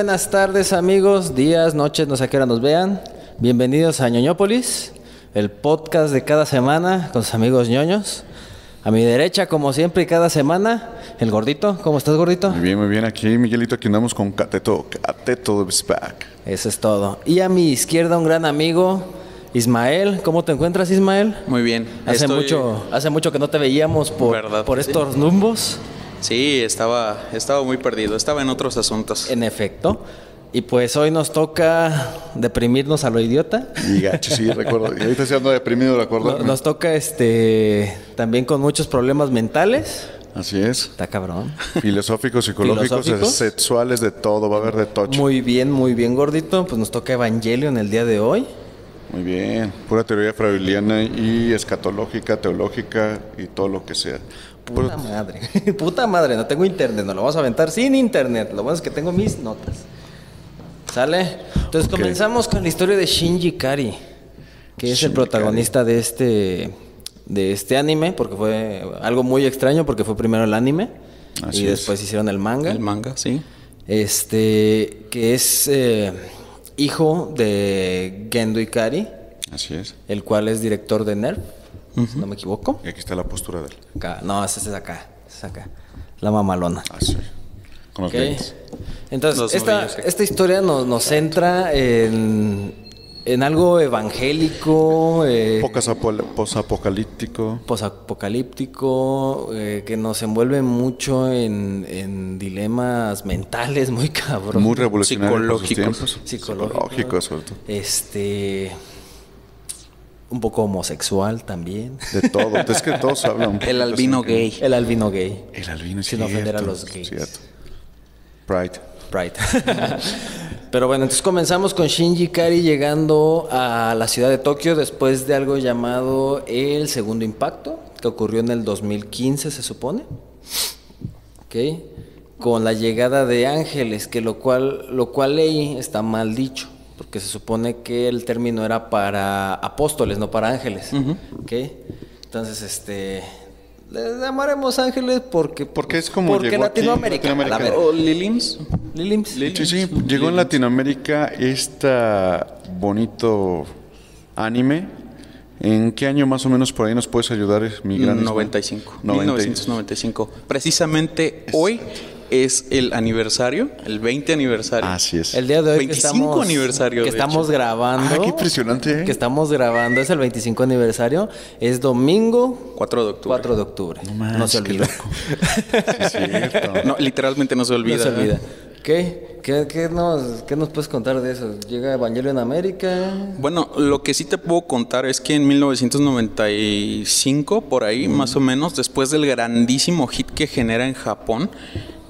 buenas tardes amigos, días, noches, no sé a qué hora nos vean. Bienvenidos a ñoñópolis, el podcast de cada semana con sus amigos ñoños. A mi derecha, como siempre y cada semana, el gordito. ¿Cómo estás, gordito? Muy bien, muy bien. Aquí, Miguelito, aquí andamos con Cateto. Cateto back. Eso es todo. Y a mi izquierda, un gran amigo, Ismael. ¿Cómo te encuentras, Ismael? Muy bien. Hace, Estoy- mucho, hace mucho que no te veíamos por, por Sí. estos numbos. Sí, estaba, estaba muy perdido. Estaba en otros asuntos. En efecto. Y pues hoy nos toca deprimirnos a lo idiota. Y gacho, sí, recuerdo. Y ahorita se ando deprimido, ¿de acuerdo? No- Nos toca este también con muchos problemas mentales. Así es. Está cabrón. Filosóficos, psicológicos, Filosóficos. sexuales, de todo. Va a haber de tocho. Muy bien, muy bien, gordito. Pues nos toca Evangelio en el día de hoy. Muy bien. Pura teoría freudiana y escatológica, teológica y todo lo que sea. Puta madre. Puta madre, no tengo internet, no lo vamos a aventar sin internet. Lo bueno es que tengo mis notas. ¿Sale? Entonces comenzamos con la historia de Shinji Kari, que es el protagonista de este de este anime, porque fue algo muy extraño porque fue primero el anime Así y es. después hicieron el manga. El manga, sí. Este, que es eh, hijo de Gendo Ikari, Así es. el cual es director de NERF, si no me equivoco. Y aquí está la postura de él. Acá, no, ese es acá, ese es acá. La mamalona. Así. Con los Ok. lentes. Entonces, Los esta, sí. esta historia nos, nos centra en, en algo evangélico, eh, posapocalíptico. posapocalíptico, eh, que nos envuelve mucho en, en dilemas mentales muy cabrón. Muy revolucionario por sus Psicológicos. Psicológicos. Psicológicos, sobre todo. Este. Un poco homosexual también. De todo. Es que todos hablan. un El albino gay. El albino gay. El albino, Sin cierto, ofender a los gays. Cierto. Pride. Pride. Pero bueno, entonces comenzamos con Shinji Kari llegando a la ciudad de Tokio después de algo llamado el segundo impacto, que ocurrió en el 2015, se supone. ¿Ok? Con la llegada de ángeles, que lo cual, lo cual leí está mal dicho, porque se supone que el término era para apóstoles, no para ángeles. ¿Ok? Entonces, este. Les llamaremos ángeles porque. Porque es como Porque llegó aquí, Latinoamérica. Latinoamérica. a la. ¿O Lilims? Lilims. Sí, sí, llegó en Latinoamérica este bonito anime. ¿En qué año más o menos por ahí nos puedes ayudar, mi gran Ismael? 95. 90. 1995. Precisamente hoy es el aniversario, el 20 aniversario. Así es. El día de hoy 25 que estamos, aniversario, que estamos hecho. grabando. Ah, qué impresionante, ¿eh? Que estamos grabando, es el 25 aniversario. Es domingo 4 de octubre. 4 de octubre. No, se qué olvida. loco. Sí, es cierto. No, literalmente no se olvida. No se olvida. ¿Qué? ¿Qué, qué nos, ¿Qué nos puedes contar de eso? ¿Llega Evangelio en América? Bueno, lo que sí te puedo contar es que en 1995, por ahí más o menos, después del grandísimo hit que genera en Japón,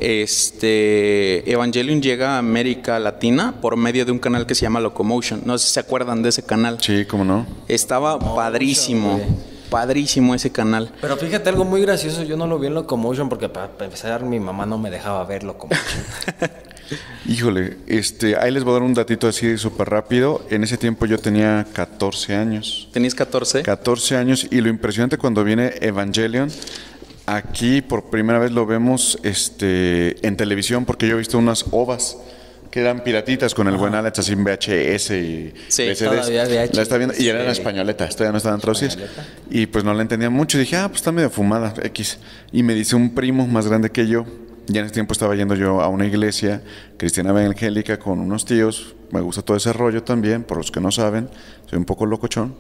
este Evangelion llega a América Latina por medio de un canal que se llama Locomotion. No sé si se acuerdan de ese canal. Sí, cómo no. Estaba padrísimo, padrísimo ese canal. Pero fíjate algo muy gracioso, yo no lo vi en Locomotion porque para, para empezar mi mamá no me dejaba ver Locomotion. Híjole, este, ahí les voy a dar un datito así súper rápido. En ese tiempo yo tenía 14 años. ¿Tenías 14? 14 años y lo impresionante cuando viene Evangelion, aquí por primera vez lo vemos este, en televisión porque yo he visto unas ovas que eran piratitas con el buen Alex así en VHS y Sí, VHS, La estaba viendo y eran sí. españoletas, todavía no estaban traducidas. Y pues no la entendía mucho. Dije, ah, pues está medio fumada, X. Y me dice un primo más grande que yo. Ya en ese tiempo estaba yendo yo a una iglesia cristiana evangélica con unos tíos. Me gusta todo ese rollo también, por los que no saben. Soy un poco locochón.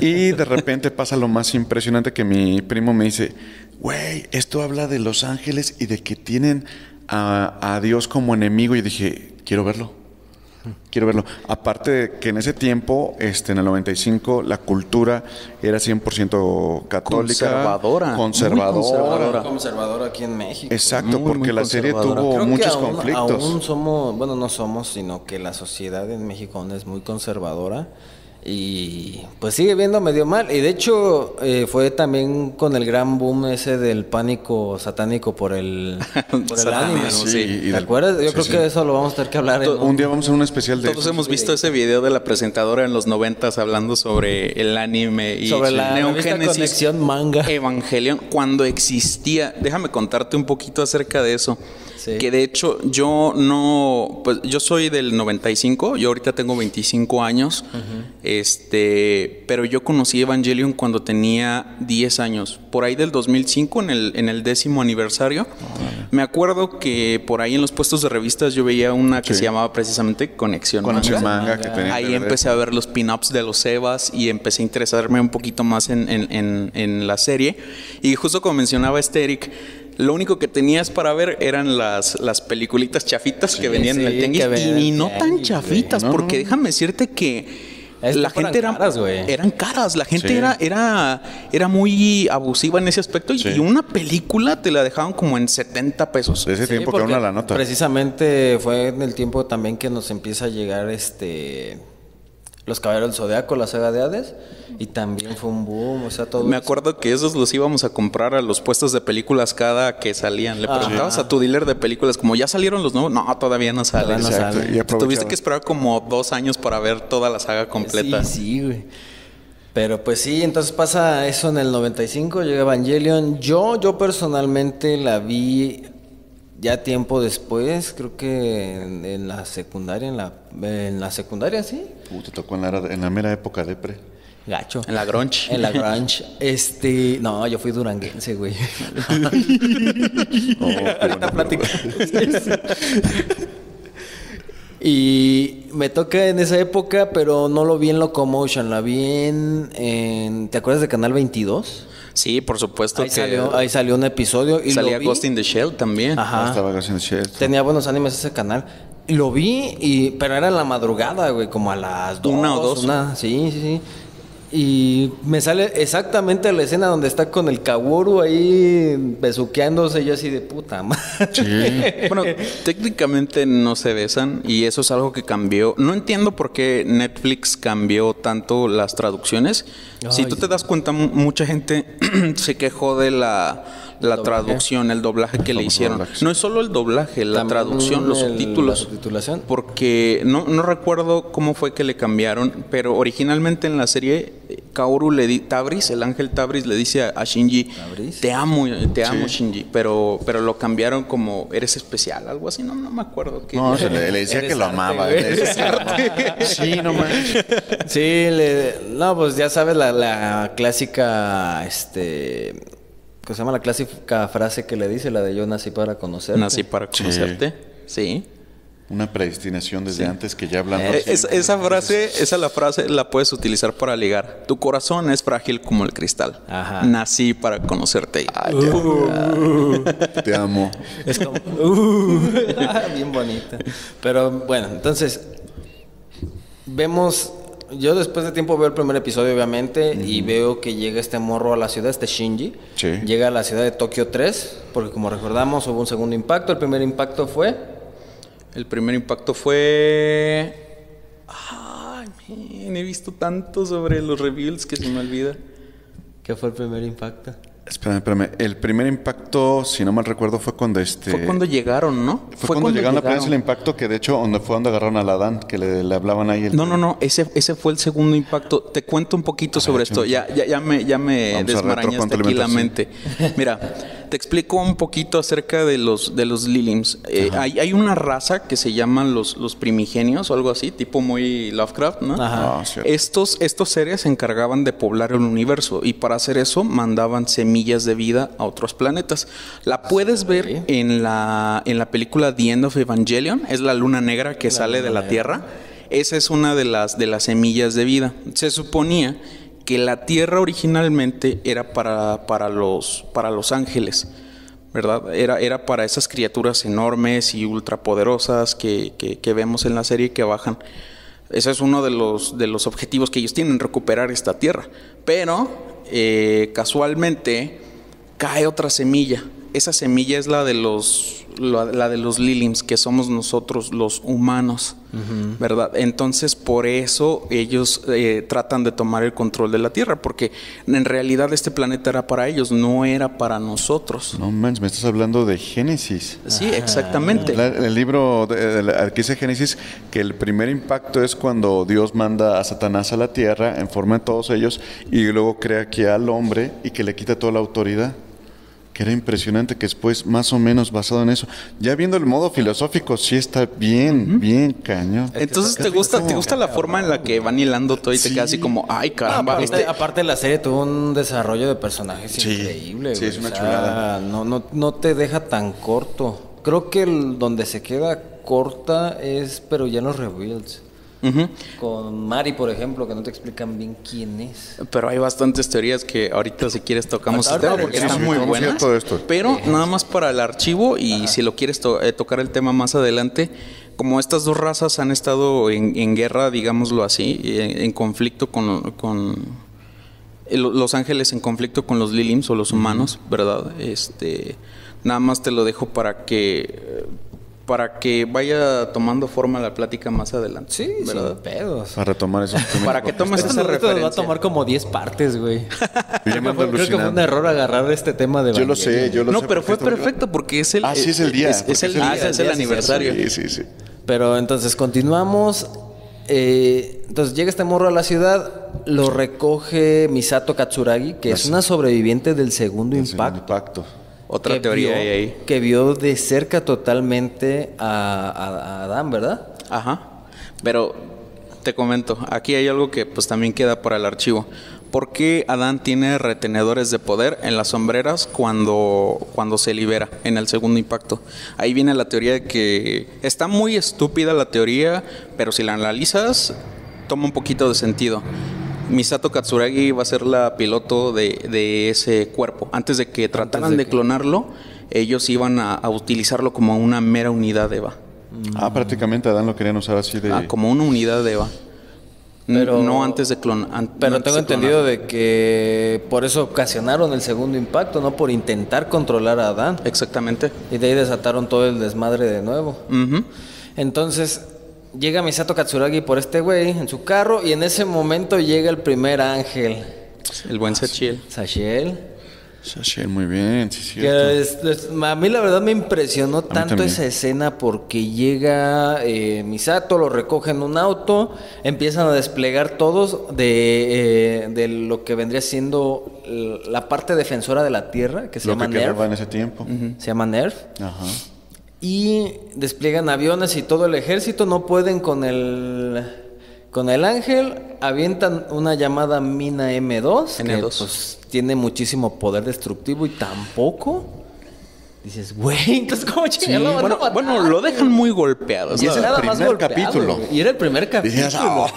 Y de repente pasa lo más impresionante que mi primo me dice, güey, esto habla de los ángeles y de que tienen a, a Dios como enemigo. Y dije, quiero verlo. Quiero verlo. Aparte de que en ese tiempo, este, en el 95, la cultura era 100% católica. Conservadora. Conservadora. Muy conservadora. conservador aquí en México. Exacto, Muy, porque muy la serie conservadora. tuvo Creo que muchos aún- conflictos. Aún somos, bueno, no somos, sino que la sociedad en México aún es muy conservadora y pues sigue viendo medio mal. Y de hecho eh, fue también con el gran boom ese del pánico satánico por el, por el Satánico, anime. sí, y ¿Te del- acuerdas? Yo sí, creo sí. que eso lo vamos a tener que hablar en Un día vamos a hacer un especial de Todos eso. hemos visto ese video de la presentadora en los noventas hablando sobre el anime y sobre la Neon revista Genesis Conexión Manga. Evangelion cuando existía. Déjame contarte un poquito acerca de eso. Sí. Que de hecho yo no, pues yo soy del 95, yo ahorita tengo 25 años, este, pero yo conocí Evangelion cuando tenía 10 años, por ahí del 2005, en el, en el décimo aniversario. Me acuerdo que por ahí en los puestos de revistas yo veía una que Sí. se llamaba precisamente Conexión, Conexión Manga. manga, que tenía Ahí empecé a ver los pin-ups de los Evas y empecé a interesarme un poquito más en, en- en- en la serie. Y justo como mencionaba este Eric, lo único que tenías para ver eran las, las peliculitas chafitas que venían en el tianguis. venían Y, no tan chafitas. No, porque no. déjame decirte que... La gente era caras, güey. eran caras, la gente Sí. era, era, era muy abusiva en ese aspecto y- Sí. y una película te la dejaban como en 70 pesos. De ese Sí, tiempo que era una la nota. Precisamente fue en el tiempo también que nos empieza a llegar este los Caballeros del Zodiaco, la saga de Hades, y también fue un boom, o sea, todo Me eso. acuerdo que esos los íbamos a comprar a los puestos de películas cada que salían. Le Ajá. preguntabas a tu dealer de películas, como ya salieron los nuevos, no, todavía no salen. Todavía no salen. Tuviste que esperar como dos años para ver toda la saga completa. Sí, sí, güey. Pero pues sí, entonces pasa eso en el 95, llega Evangelion. Yo, yo personalmente la vi ya tiempo después, creo que en, en la secundaria, en la, en la secundaria, sí. Uh, te tocó en la, era- en la mera época de pre. Gacho. En la grunge. En la grunge. Este, no, yo fui duranguense, güey. Oh, qué Ahorita. Y me toca en esa época, pero no lo vi en Locomotion, la vi en, en- ¿te acuerdas de Canal 22? Sí, por supuesto Ahí que salió, ahí salió un episodio y salía lo vi. Ghost in the Shell también. Ajá. Ah, Estaba haciendo shit. Tenía buenos animes ese canal. Lo vi, y, pero era en la madrugada, güey, como a las dos. Una o dos. una- sí, sí, sí. Y me sale exactamente la escena donde está con el Kaworu ahí besuqueándose. y Yo así de puta madre. Bueno, técnicamente no se besan y eso es algo que cambió. No entiendo por qué Netflix cambió tanto las traducciones. si tú te das cuenta, mu- mucha gente se quejó de la, la Doblaje. traducción, el doblaje que le hicieron. No es solo el doblaje, la También traducción, los el- subtítulos. La subtitulación. Porque no, no recuerdo cómo fue que le cambiaron, pero originalmente en la serie, eh, Kaoru le di, Tabris, el ángel Tabris, le dice a, a Shinji, ¿Tabris? te amo, te amo Shinji, pero, pero lo cambiaron como eres especial, algo así, no, no me acuerdo. qué- No, se le, le decía Eres que lo arte, amaba. güey. le decía que lo amaba. Sí, no manches. Sí, le- no, pues ya sabes la, la clásica, este, ¿cómo se llama la clásica frase que le dice, la de yo nací para conocerte? Nací para conocerte, sí. Una predestinación desde antes que ya hablando. Eh, es- esa frase, esa la frase la puedes utilizar para ligar. Tu corazón es frágil como el cristal. Ajá. Nací para conocerte. Te amo. Es como, uh, bien bonita. Pero bueno, entonces, vemos, yo después de tiempo veo el primer episodio, obviamente, y veo que llega este morro a la ciudad, este Shinji. Sí. Llega a la ciudad de Tokio 3, porque como recordamos, hubo un segundo impacto. El primer impacto fue... El primer impacto fue. Ay, man, he visto tanto sobre los reveals que se me olvida. ¿Qué fue el primer impacto? Espérame, espérame. El primer impacto, si no mal recuerdo, fue cuando este. Fue cuando llegaron, ¿no? Fue, cuando, llegaron a la prensa el impacto que de hecho donde fue donde agarraron a la Dan, que le, le hablaban ahí el No, no, no, ese, ese fue el segundo impacto. Te cuento un poquito sobre esto. Ya, ya, ya me, ya me desmarañaste aquí la mente. retrocontroalimentar, Mira, te explico un poquito acerca de los, de los Lilims. Eh, hay, hay una raza que se llaman los, los primigenios o algo así, tipo muy Lovecraft, ¿no? Ajá. Ah, cierto. Estos, estos seres se encargaban de poblar el universo y para hacer eso mandaban semillas de vida a otros planetas. La puedes ver en la, en la película The End of Evangelion, es la luna negra que sale de la Tierra. Esa es una de las, de las semillas de vida. Se suponía que la Tierra originalmente era para, para, los, para los ángeles. ¿verdad? Era, era para esas criaturas enormes y ultrapoderosas que, que, vemos en la serie que bajan. Ese es uno de los, de los objetivos que ellos tienen, recuperar esta tierra. Pero eh, casualmente cae otra semilla. Esa semilla es la de los, la, la de los Lilims, que somos nosotros los humanos, ¿verdad? Entonces por eso ellos eh, tratan de tomar el control de la Tierra, porque en realidad este planeta era para ellos, no era para nosotros. No manches, me estás hablando de Génesis. Sí, exactamente. La- el libro de, que dice Génesis que el primer impacto es cuando Dios manda a Satanás a la tierra en forma de todos ellos y luego crea aquí al hombre y que le quita toda la autoridad. Que era impresionante, que después más o menos basado en eso. Ya viendo el modo filosófico, sí está bien, bien cañón. Entonces, ¿te gusta, ¿te gusta la forma en la que van hilando todo y te queda así como, ay, caramba? aparte, este- aparte la serie tuvo un desarrollo de personajes Sí, increíble. sí, güey. es una O sea, chulada. No, no, no te deja tan corto. Creo que el, donde se queda corta es, pero ya en los Con Mari, por ejemplo, que no te explican bien quién es. Pero hay bastantes teorías que ahorita si quieres tocamos el tema porque sí, están sí, muy buenas. todo esto. Pero nada más para el archivo y si lo quieres to- eh, tocar el tema más adelante, como estas dos razas han estado en, en guerra, digámoslo así, en, en conflicto con, con eh, lo- los ángeles en conflicto con los Lilims o los humanos, ¿verdad? Este, nada más te lo dejo para que eh, para que vaya tomando forma la plática más adelante. Sí, ¿verdad? sin pedos. Para retomar esos Para que tomes Esto esa nos va a referencia. tomar como 10 partes, güey. Yo creo, que fue, creo que fue un error agarrar este tema de Yo lo sé, yo lo No, sé. pero fue perfecto. porque es el Ah, sí, es el día, Es, es el es el día, día. es el aniversario. Sí, sí, sí. Pero entonces continuamos. eh, entonces llega este morro a la ciudad, lo recoge Misato Katsuragi, que es una sobreviviente del segundo El segundo impacto. Otra que teoría vio- ahí. Que vio de cerca totalmente a, a- a Adán, ¿verdad? Ajá. Pero te comento, aquí hay algo que pues también queda para el archivo. ¿Por qué Adán tiene retenedores de poder en las sombreras cuando, cuando se libera en el segundo impacto? Ahí viene la teoría de que está muy estúpida la teoría, pero si la analizas, toma un poquito de sentido. Misato Katsuragi va a ser la piloto de, de ese cuerpo. Antes de que trataran de de, que- clonarlo, ellos iban a, a utilizarlo como una mera unidad de Eva. Ah, prácticamente Adán lo querían usar así de. Ah, como una unidad de Eva. Pero- no antes de clonar. Pero tengo entendido de que por eso ocasionaron el segundo impacto, no por intentar controlar a Adán. Exactamente. Y de ahí desataron todo el desmadre de nuevo. Entonces llega Misato Katsuragi por este güey en su carro y en ese momento llega el primer ángel, El buen Sechiel. Sashiel. Sashiel, muy bien, sí, cierto. Que es- es- a mí la verdad me impresionó tanto esa escena porque llega eh, Misato, lo recoge en un auto, empiezan a desplegar todos de, eh, de lo que vendría siendo la parte defensora de la Tierra, que se lo llama que quedaba en NERF. ese tiempo. Se llama NERF. Ajá. Y despliegan aviones y todo el ejército, no pueden con el con el ángel, avientan una llamada mina M2, que M2. pues tiene muchísimo poder destructivo y tampoco dices, güey, entonces cómo chingados Bueno, bueno, lo dejan muy golpeado. Y es el primer capítulo. Y era el primer capítulo. Dices, "Ah".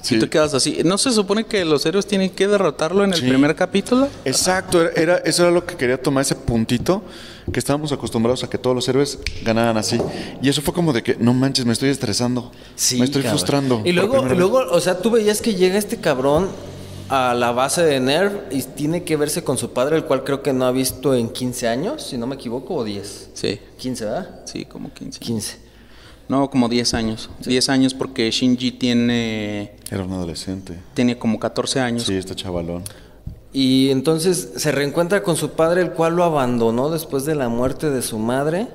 Si Sí. tú quedas así. ¿No se supone que los héroes tienen que derrotarlo en el Sí. primer capítulo? Exacto, era, era- eso era lo que quería tomar ese puntito, que estábamos acostumbrados a que todos los héroes ganaran así. Y eso fue como de que, no manches, me estoy estresando, Sí, me estoy cabrón. frustrando. Y luego, luego, o sea, tú veías que llega este cabrón a la base de Nerv y tiene que verse con su padre, el cual creo que no ha visto en 15 años, si no me equivoco, o 10. Sí. 15, ¿verdad? Sí, como 15. 15. No, como 10 años. 10 años porque Shinji tiene, Era un adolescente. tiene como 14 años. Sí, este chavalón. Y entonces se reencuentra con su padre, el cual lo abandonó después de la muerte de su madre.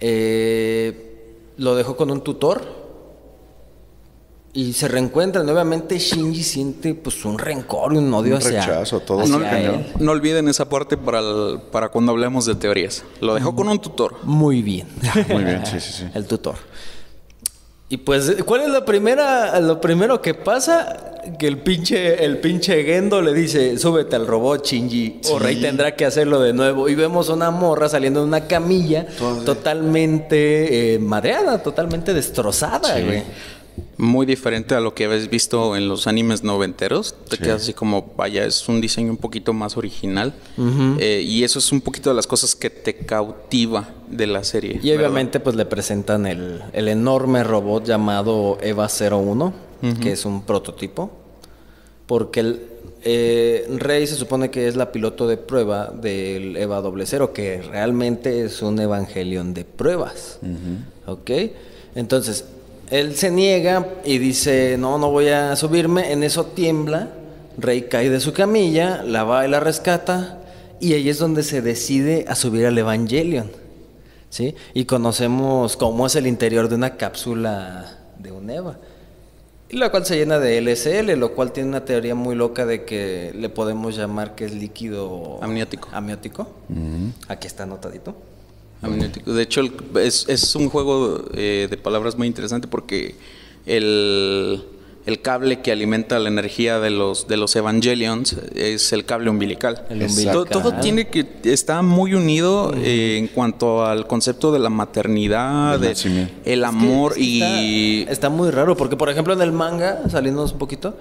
Eh, lo dejó con un tutor. Y se reencuentran. Obviamente Shinji siente pues un rencor y un odio Un hacia, rechazo, todo hacia No, él. no olviden esa parte para, el- para cuando hablemos de teorías. Lo dejó con un tutor. Muy bien. Muy bien, sí, sí, sí. El tutor. Y pues, ¿cuál es la primera, lo primero que pasa? Que el pinche, el pinche Gendo le dice, súbete al robot, Shinji, o Rey tendrá que hacerlo de nuevo. Y vemos una morra saliendo de una camilla totalmente eh, madreada, totalmente destrozada, Sí. güey. Muy diferente a lo que habéis visto en los animes noventeros. Te Sí. quedas así como, vaya, es un diseño un poquito más original. Eh, y eso es un poquito de las cosas que te cautiva de la serie. Y obviamente pues le presentan el, el enorme robot llamado Eva 01, que es un prototipo, porque el eh, Rey se supone que es la piloto de prueba del Eva 00, que realmente es un Evangelion de pruebas. ¿Ok? Entonces, él se niega y dice, no, no voy a subirme, en eso tiembla, Rey cae de su camilla, la va y la rescata, y ahí es donde se decide a subir al Evangelion. ¿sí? Y conocemos cómo es el interior de una cápsula de un EVA. Y la cual se llena de LSL, lo cual tiene una teoría muy loca de que le podemos llamar que es líquido Amniótico. Amniótico. Aquí está anotadito. Amniótico. De hecho, el- es, es un juego eh, de palabras muy interesante porque el, el cable que alimenta la energía de los, de los Evangelions es el cable umbilical. El. Todo, todo tiene que está muy unido eh, en cuanto al concepto de la maternidad, Del de el Es que- amor es que y Está, está muy raro, porque por ejemplo en el manga, saliéndonos un poquito,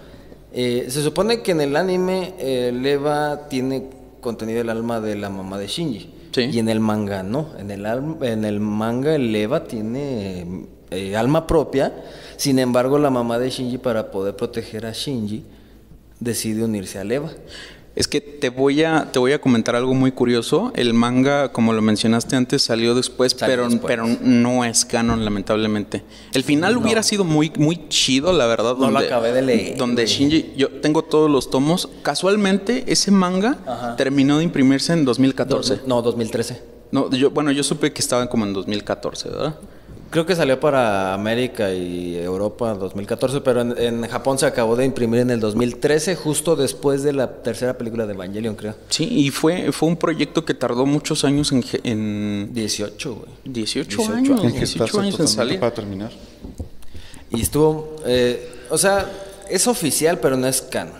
eh, se supone que en el anime eh, el Eva tiene contenido el alma de la mamá de Shinji. Y en el manga no. En el, en el manga el Eva tiene eh, alma propia. Sin embargo, la mamá de Shinji, para poder proteger a Shinji, decide unirse al Eva. Es que te voy a te voy a comentar algo muy curioso. El manga, como lo mencionaste antes, salió después, Salió pero después. pero no es canon lamentablemente. El final hubiera sido muy muy chido, la verdad. No lo acabé de leer, Donde. Shinji, yo tengo todos los tomos. Casualmente ese manga terminó de imprimirse en 2014. No, 2013. No, yo bueno yo supe que estaba como en 2014, ¿verdad? Creo que salió para América y Europa en 2014, pero en, en Japón se acabó de imprimir en el 2013, justo después de la tercera película de Evangelion, creo. Sí, y fue fue un proyecto que tardó muchos años en, en 18, güey. 18, 18 años, En que 18 está años en salir. para terminar. Y estuvo, eh, o sea, es oficial, pero no es canon.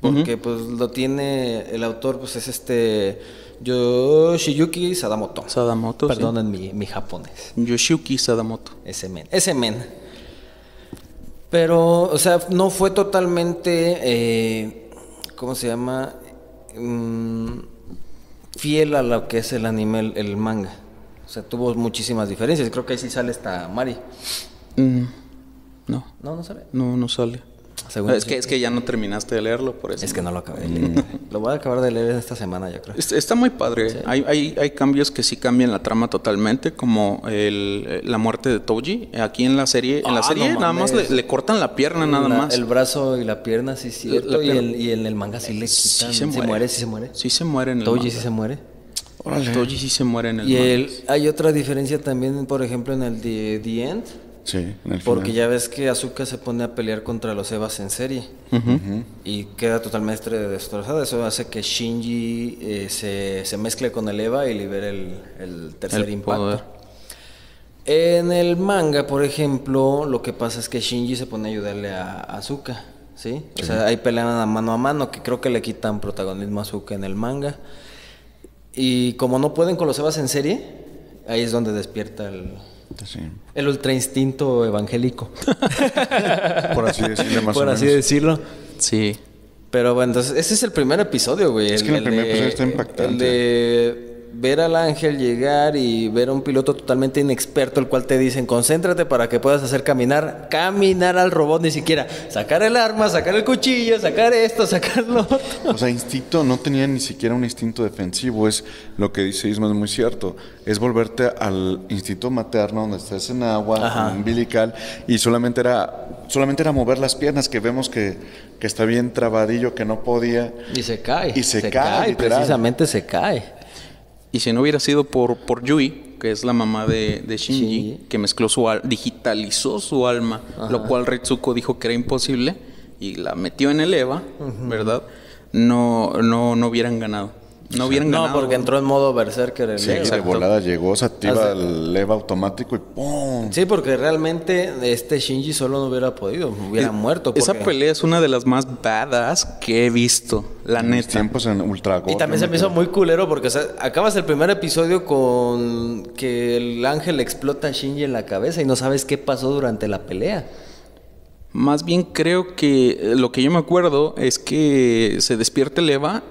Porque pues lo tiene, el autor pues es este Yoshiyuki Sadamoto. Sadamoto, sí. Perdonen mi, mi japonés. Yoshiyuki Sadamoto. Ese men. Ese men. Pero, o sea, no fue totalmente, eh, ¿cómo se llama? Mm, fiel a lo que es el anime, el, el manga. O sea, tuvo muchísimas diferencias. Creo que ahí sí sale esta Mari. Mm, no, No, no sale. no, no sale. Según es que sí. es que ya no terminaste de leerlo, por eso. Es que no lo acabé de leer. Lo voy a acabar de leer esta semana, yo creo. Es- Está muy padre. Hay, hay, hay cambios que sí cambian la trama totalmente, como el, eh, la muerte de Toji. Aquí en la serie, en la Ah, serie no nada más le, cortan la pierna, nada La- más. El brazo y la pierna, sí. La y, el- y en el manga sí le Sí quitan. se Sí muere. sí se muere. Sí se muere en el Toji manga. sí se muere. Órale. Toji sí se muere en el Y manga. el, hay otra diferencia también, por ejemplo, en el The End. Sí, en el Porque final. ya ves que Azuka se pone a pelear contra los Evas en serie. Y queda totalmente destrozada. Eso hace que Shinji eh, se, se mezcle con el Eva y libere el, el tercer El impacto. poder. En el manga, por ejemplo, lo que pasa es que Shinji se pone a ayudarle a a Azuka. ¿Sí? O sea, ahí pelean a mano a mano, que creo que le quitan protagonismo a Azuka en el manga. Y como no pueden con los Evas en serie, ahí es donde despierta el, Sí. el ultra instinto evangélico. Por así decirlo, más por o así menos. decirlo. Sí. Pero bueno, entonces ese es el primer episodio, güey. Es que el primer episodio está impactante. El de ver al ángel llegar y ver a un piloto totalmente inexperto, el cual te dicen, concéntrate para que puedas hacer caminar, caminar al robot, ni siquiera sacar el arma, sacar el cuchillo, sacar esto, sacarlo. O sea, instinto, no tenía ni siquiera un instinto defensivo, es lo que dice Isma, es muy cierto. Es volverte al instinto materno, donde estás en agua, Ajá. umbilical, y solamente era, solamente era mover las piernas, que vemos que, que está bien trabadillo, que no podía. Y se cae. Y se cae, literal. precisamente se cae. Y si no hubiera sido por, por Yui, que es la mamá de, de Shinji, que mezcló su al- digitalizó su alma, lo cual Retsuko dijo que era imposible y la metió en el Eva, ¿verdad? No, no, no hubieran ganado. No hubieran No, porque entró en modo berserker el Sí, Eva. de volada llegó, se activa el leva automático y ¡pum! Sí, porque realmente este Shinji solo no hubiera podido, hubiera muerto. Esa porque- pelea es una de las más badass que he visto, la En neta. tiempos en Ultra Y también se me hizo muy culero porque o sea, acabas el primer episodio con que el ángel explota a Shinji en la cabeza y no sabes qué pasó durante la pelea. Más bien creo que eh, lo que yo me acuerdo es que se despierta el Eva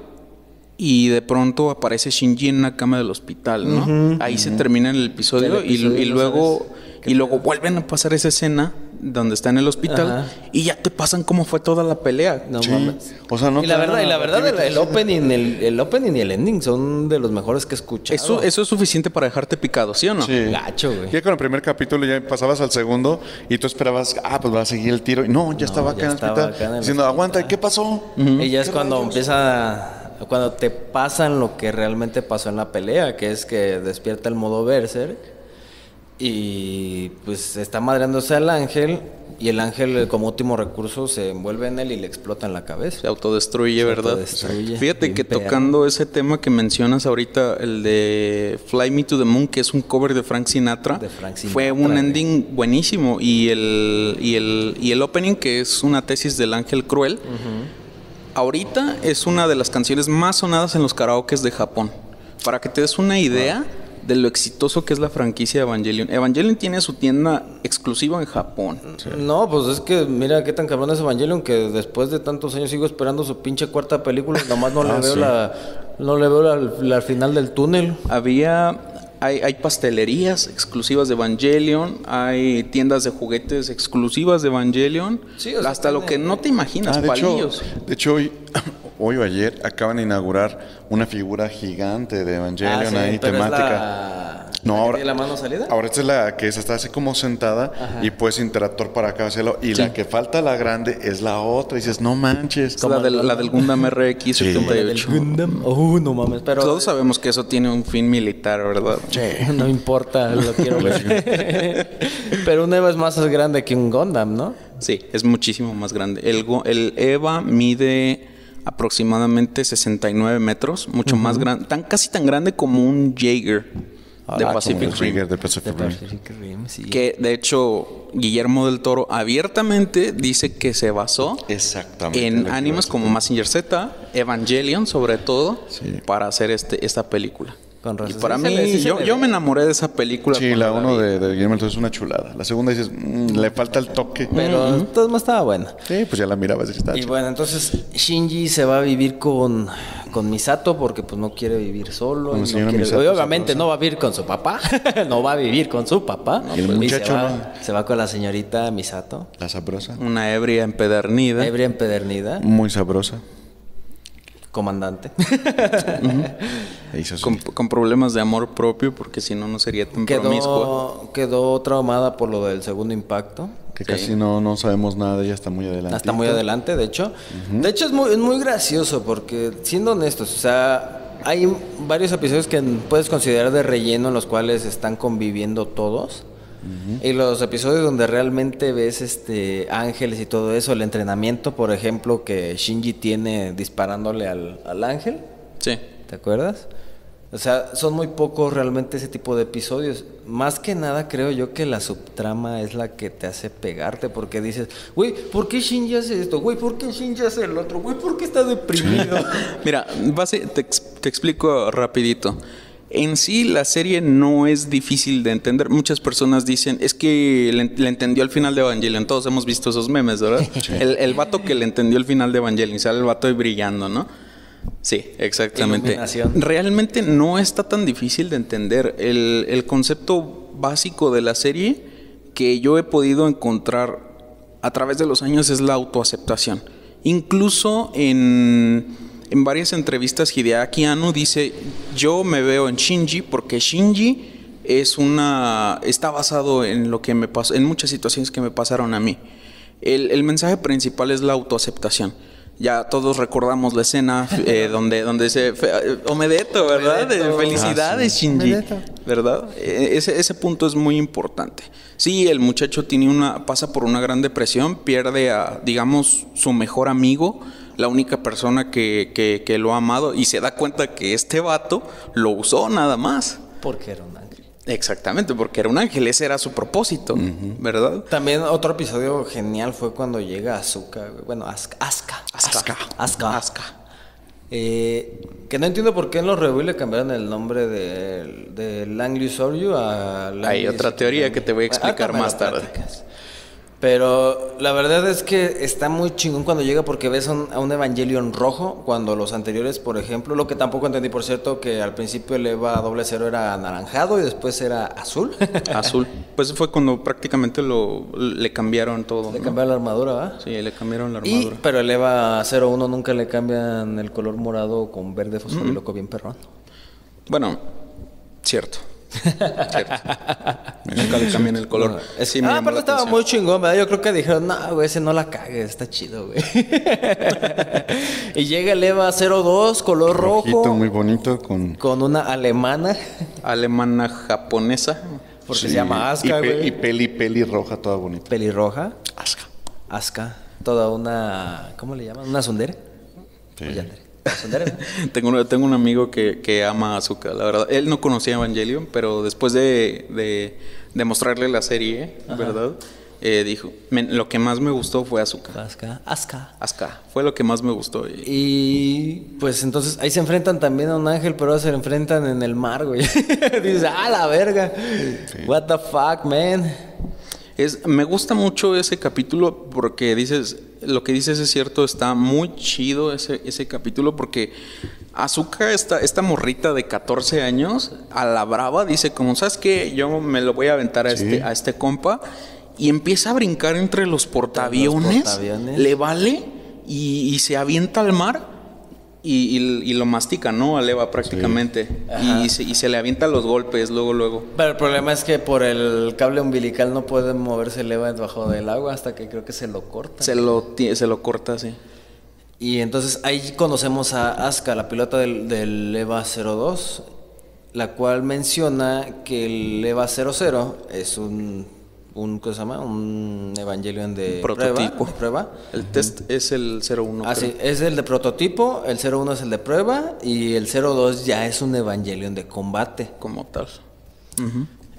y de pronto aparece Shinji en una cama del hospital, ¿no? Ahí se termina el episodio, El y- episodio y, no luego y luego vuelven a pasar esa escena donde está en el hospital Ajá. y ya te pasan cómo fue toda la pelea. No Sí. mames. O sea, no y la verdad, y la verdad el, opening, el, el opening y el ending son de los mejores que he escuchado. Eso, eso es suficiente para dejarte picado, ¿sí o no? Sí. Gacho, güey. Ya con el primer capítulo ya pasabas al segundo y tú esperabas, ah, pues va a seguir el tiro. Y no, ya estaba acá ya en el hospital diciendo, aguanta, ¿qué pasó? Y ya es ¿Qué cuando rayos? empieza, cuando te pasan lo que realmente pasó en la pelea, que es que despierta el modo Berserk y pues está madreándose al ángel, Y el ángel, como último recurso, se envuelve en él y le explota en la cabeza. Se autodestruye, Se ¿verdad? autodestruye. Fíjate que tocando ese tema que mencionas ahorita, el de Fly Me to the Moon, que es un cover de Frank Sinatra, De Frank fue un ending buenísimo. Y el, y, el, y el opening, que es una tesis del ángel cruel, ahorita es una de las canciones más sonadas en los karaokes de Japón. Para que te des una idea de lo exitoso que es la franquicia de Evangelion. Evangelion tiene su tienda exclusiva en Japón. No, pues es que mira qué tan cabrón es Evangelion que después de tantos años sigo esperando su pinche cuarta película y nomás no le Ah, veo sí. la no le veo la, la final del túnel. Había. Hay, hay pastelerías exclusivas de Evangelion, hay tiendas de juguetes exclusivas de Evangelion, Sí, o sea, hasta lo que no te imaginas, Ah, de hecho, palillos. de hecho hoy, hoy o ayer acaban de inaugurar una figura gigante de Evangelion Ah, sí, ahí pero es temática. la- No, la que ahora. tiene la mano salida. Ahora esta es la que está así como sentada y puedes interactuar para acá hacerlo. Y la que falta, la grande, es la otra. Y dices, no manches. Es la, del, la del Gundam RX Sí. Del 78. Gundam. Oh, no mames, pero Todos sabemos que eso tiene un fin militar, ¿verdad? no importa, lo quiero ver. pero un Eva es más grande que un Gundam, ¿no? Sí, es muchísimo más grande. El, el EVA mide aproximadamente 69 metros, mucho más grande, tan casi tan grande como un Jaeger de Ah, Pacific Rim. De Pacific Rim. Pacific Rim, sí. Que de hecho Guillermo del Toro abiertamente dice que se basó Exactamente. en animes como Massinger Z, Evangelion sobre todo, Sí. para hacer este, esta película. Con Y razón. para Sí mí, le- sí yo, yo me enamoré de esa película. Sí, la uno vi. de, de Guillermo del Toro es una chulada. La segunda dices, "Mm, le falta el toque. Pero de todas maneras estaba buena. Sí, pues ya la mirabas y está Y bueno, entonces Shinji se va a vivir con, con Misato porque pues no quiere vivir solo. Con y la no quiere- Misato obviamente no va a vivir con su papá. no va a vivir con su papá. Y el muchacho se, va, no. se va con la señorita Misato. La sabrosa. Una ebria empedernida. Ebria empedernida. Muy sabrosa. Comandante. Con, con problemas de amor propio, porque si no, no sería tan promiscua. quedó, quedó traumada por lo del segundo impacto. Que casi no, no sabemos nada de ella hasta muy adelante. Hasta muy adelante, de hecho. De hecho, es muy, es muy gracioso porque, siendo honestos, o sea, hay varios episodios que puedes considerar de relleno en los cuales están conviviendo todos. Y los episodios donde realmente ves este ángeles y todo eso, el entrenamiento, por ejemplo, que Shinji tiene disparándole al, al ángel, Sí. ¿te acuerdas? O sea, son muy pocos realmente ese tipo de episodios. Más que nada creo yo que la subtrama es la que te hace pegarte porque dices, güey, ¿por qué Shinji hace esto? Güey, ¿por qué Shinji hace el otro? Güey, ¿por qué está deprimido? Mira, base- te, te explico rapidito. En sí, la serie no es difícil de entender. Muchas personas dicen, es que le, le entendió al final de Evangelion. Todos hemos visto esos memes, ¿verdad? El, el vato que le entendió el final de Evangelion. Sale el vato ahí brillando, ¿no? Sí, exactamente. Realmente no está tan difícil de entender. El, el concepto básico de la serie que yo he podido encontrar a través de los años es la autoaceptación. Incluso en, en varias entrevistas Hideaki Anno dice, yo me veo en Shinji porque Shinji es una está basado en lo que me pasó, en muchas situaciones que me pasaron a mí. El, el mensaje principal es la autoaceptación. Ya todos recordamos la escena eh, donde, donde dice fe- eh, Omedeto, ¿verdad? De Omedeto. Felicidades, Shinji. Omedeto. ¿Verdad? Eh, Ese, ese punto es muy importante. Sí, el muchacho tiene una, pasa por una gran depresión, pierde a, digamos, su mejor amigo, la única persona que, que, que lo ha amado, y se da cuenta que este vato lo usó nada más. porque era un ángel. Exactamente, porque era un ángel, ese era su propósito, ¿verdad? También otro episodio genial fue cuando llega Azuka, bueno, Asuka. Asuka. Asuka. Asuka. Asuka. Eh, que no entiendo por qué en los reviews le cambiaron el nombre de, de Langley Soryu a Langley Hay otra teoría que te voy a explicar me más tarde. platicas. Pero la verdad es que está muy chingón cuando llega porque ves a un, a un Evangelion rojo, cuando los anteriores, por ejemplo, lo que tampoco entendí, por cierto, que al principio el EVA doble cero era anaranjado y después era azul. Azul. Pues fue cuando prácticamente lo, le cambiaron todo. Le ¿no? cambiaron la armadura, ¿va? Sí, le cambiaron la Y, armadura. pero el EVA 01 nunca le cambian el color morado con verde fosforílico bien perrón. Bueno, cierto. Cierto. Nunca le cambian el color. Sí, ah, aparte estaba atención. muy chingón, ¿verdad? Yo creo que dijeron, no, güey, ese no la cagues, está chido, güey. y llega el EVA 02, color Rojito, rojo, muy bonito, con... con una alemana. Alemana japonesa. Porque Sí, se llama Asuka, y, pe- güey. y peli, peli roja, toda bonita. Pelirroja. Asuka. Asuka. Toda una... ¿Cómo le llaman? ¿Una sundere? Sí. Tengo, un- tengo un amigo que, que ama a Asuka, la verdad. Él no conocía Evangelion, pero después de, de, de mostrarle la serie, ¿verdad? Eh, dijo, "Men, lo que más me gustó fue Asuka. Asuka. Asuka. Asuka, fue lo que más me gustó. Y- Y pues entonces ahí se enfrentan también a un ángel, pero ahora se enfrentan en el mar, güey. Dices, ah, la verga. What the fuck, man. Es, me gusta mucho ese capítulo porque dices, lo que dices es cierto, está muy chido ese, ese capítulo porque Azuka, esta, esta morrita de 14 años, a la brava, dice como, ¿sabes qué? Yo me lo voy a aventar a, este, a este compa y empieza a brincar entre los portaaviones, portaaviones. le vale y, y se avienta al mar. Y, y- y lo mastica, ¿no? A Leva prácticamente. Y se, y se le avienta los golpes luego, luego. Pero el problema es que por el cable umbilical no puede moverse el EVA debajo del agua hasta que creo que se lo corta. Se lo, se lo corta así. Y entonces ahí conocemos a Asuka, la pilota del, del EVA 02, la cual menciona que el EVA 00 es un, un ¿cómo se llama? Un Evangelion de Prototipo. prueba. de prueba. El test es el 01. Ah, creo. sí, es el de prototipo, el 01 es el de prueba y el 02 ya es un Evangelion de combate. Como tal.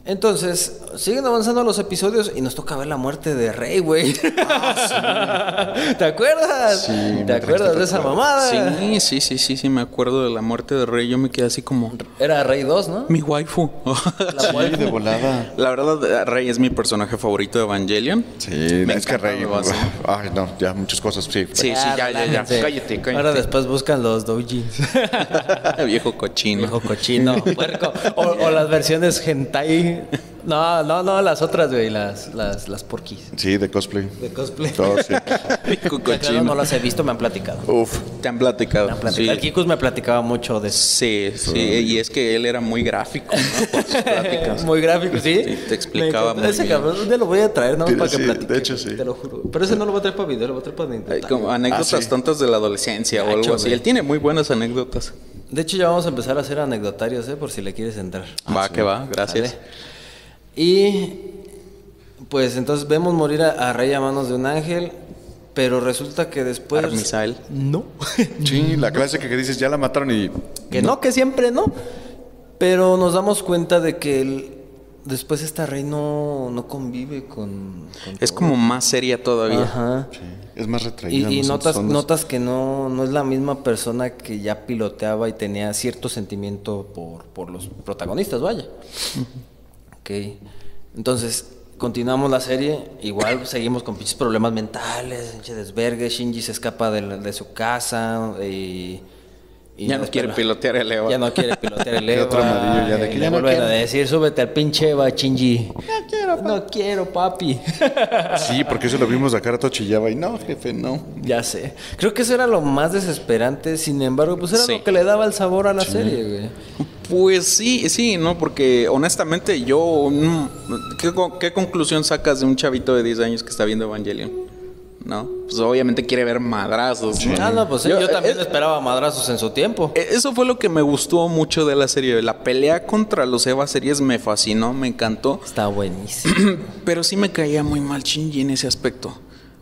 Entonces, siguen avanzando los episodios y nos toca ver la muerte de Rey, güey. ¿Te acuerdas? Sí, ¿Te acuerdas de esa mamada? Sí, sí, sí, sí, sí, me acuerdo de la muerte de Rey. Yo me quedé así como. Era Rey 2, ¿no? Mi waifu. Sí, de volada. la verdad, Rey es mi personaje favorito de Evangelion. Sí, Me es que Rey. Ay, no, ya muchas cosas, sí. Sí, sí, ya, ya, ya. Cállate, cállate. Ahora después buscan los doujins. Viejo cochino. Viejo cochino, puerco. O, o las versiones hentai. No, no, no, las otras, güey, las, las, las porquis. Sí, de cosplay. De cosplay. Todo, sí. Claro, no las he visto, me han platicado. Uf. Te han platicado. Me han platicado. Sí. El Kikus me platicaba mucho de eso. Sí, sí, y es que él era muy gráfico, ¿no? Por sus pláticas. Muy gráfico, ¿sí? Sí, te explicaba muy Ese bien. cabrón, un día lo voy a traer, ¿no? Sí, para que sí, platique. de hecho, sí. Te lo juro. Pero ese no lo voy a traer para video, lo voy a traer para anécdota. como anécdotas Ah, sí. tontas de la adolescencia o algo así. güey. Él tiene muy buenas anécdotas. De hecho, ya vamos a empezar a hacer anecdotarios, ¿eh? Por si le quieres entrar. va, que va, gracias. Y pues entonces vemos morir a, a Rey a manos de un ángel, pero resulta que después... Armisael. No. Sí, la clásica que dices, ya la mataron y. que no, que siempre no. Pero nos damos cuenta de que el- después esta Rey no, no convive con... con Es todo. como más seria todavía. Ajá. Sí, es más retraída. y notas, notas que no, no es la misma persona que ya piloteaba y tenía cierto sentimiento por, por los protagonistas, vaya. Ok. Entonces, continuamos la serie. Igual seguimos con pinches problemas mentales, pinche desvergue. Shinji se escapa de, la- de su casa y. y Ya no quiere pilotear el Eva. Ya no quiere pilotear el Eva. otro amarillo ya de que ya no vuelven a quiero. decir, súbete al pinche Eva, Shinji. No quiero, No quiero, papi. Sí, porque eso lo vimos de cara todo chillaba y no, jefe, no. Ya sé. Creo que eso era lo más desesperante. Sin embargo, pues era Sí. lo que le daba el sabor a la serie, güey. Pues sí, sí, ¿no? Porque honestamente yo... mm, ¿qué, qué conclusión sacas de un chavito de 10 años que está viendo Evangelion? ¿No? Pues obviamente quiere ver madrazos. ¿no? Ah, no, pues sí, yo, también eh, esperaba madrazos en su tiempo. eh, Eso fue lo que me gustó mucho de la serie. La pelea contra los Eva series me fascinó, me encantó. Está buenísimo. Pero sí me caía muy mal Shinji en ese aspecto.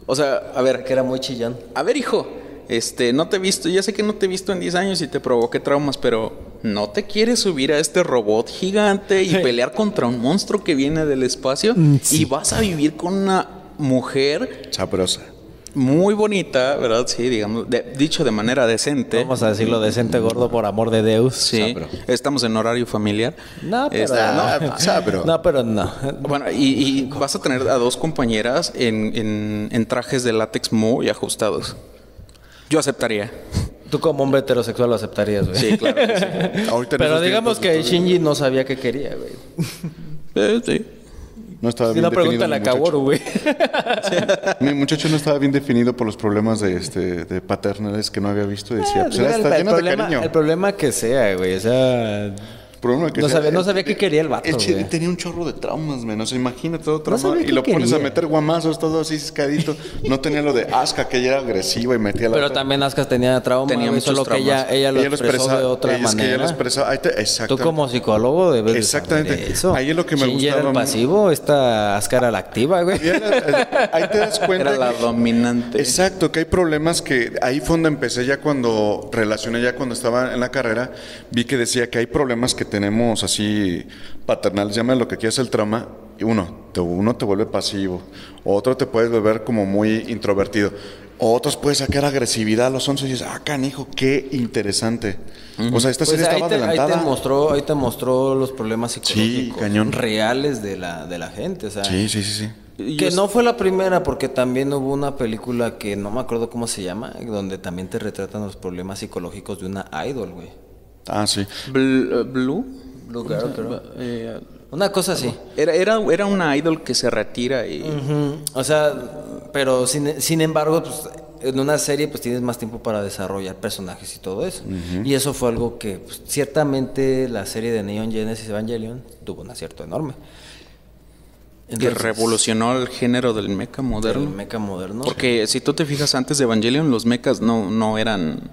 O sea, a ver, que era muy chillón. A ver, hijo, este, no te he visto, ya sé que no te he visto en 10 años y te provoqué traumas, pero ¿no te quieres subir a este robot gigante y pelear contra un monstruo que viene del espacio? Y vas a vivir con una mujer Sabrosa. Muy bonita, ¿verdad? Sí, digamos, de- dicho de manera decente. Vamos a decirlo decente gordo por amor de Deus. Sí, Sabro. estamos en horario familiar. No, pero Este, no. sabro. No, pero no. Bueno, y, y vas a tener a dos compañeras en, en- en trajes de látex muy ajustados. Yo aceptaría. Tú como hombre heterosexual lo aceptarías, güey. Sí, claro. que sí. Ahorita en Pero digamos que Shinji no sabía qué quería, güey. Eh, sí. No estaba Si bien no, definido pregúntale a mi muchacho. Kaworu, güey. Mi muchacho no estaba bien definido por los problemas de este de paternales que no había visto. y Decía, pues Mira, era, el, está el lleno de problema, cariño. el problema que sea, güey. O sea, problema que No sea- sabía- no sabía qué quería el vato, El chile güey. tenía un chorro de traumas, menos. Imagina todo trauma. sabía y lo pones a quería. meter guamazos, todo así ciscadito. No tenía lo de Aska, que ella era agresiva y metía la Pero otra. también Ascas tenía trauma, Tenía muchos solo que ella, traumas. ella lo Ella expresó de otra es que ella manera. lo expresaba. Ahí te- Tú exactamente. como psicólogo debes de Exactamente. saber eso. Ahí es lo que me Shinji era el gustaba. pasivo, esta Ascar era la activa, güey. Era- ahí te das cuenta. Era la que- dominante. Exacto, que hay problemas que ahí fue donde empecé ya cuando relacioné ya cuando estaba en la carrera, vi que decía que hay problemas que tenemos así paternales, llama lo que quieras el trauma, y uno, te, uno te vuelve pasivo, otro te puedes volver como muy introvertido, otros puedes sacar agresividad a los 11 y dices, ah, canijo, qué interesante. O sea, esta Pues serie ahí, estaba te, ahí te adelantada. mostró, ahí te mostró los problemas psicológicos cañón. reales de la, de la gente. O sea, Sí, sí, sí, sí. Que no fue la primera, porque también hubo una película que no me acuerdo cómo se llama, donde también te retratan los problemas psicológicos de una idol, güey. Ah, sí. Bl- eh, Blue. Blue Girl, creo. Eh, Una cosa así. era, era, era una idol que se retira y. O sea, pero sin, sin embargo, pues, en una serie pues tienes más tiempo para desarrollar personajes y todo eso. Y eso fue algo que pues, ciertamente la serie de Neon Genesis Evangelion tuvo un acierto enorme. que Entonces, revolucionó el género del mecha el moderno. mecha moderno. Porque si tú te fijas antes de Evangelion, los mechas no, no eran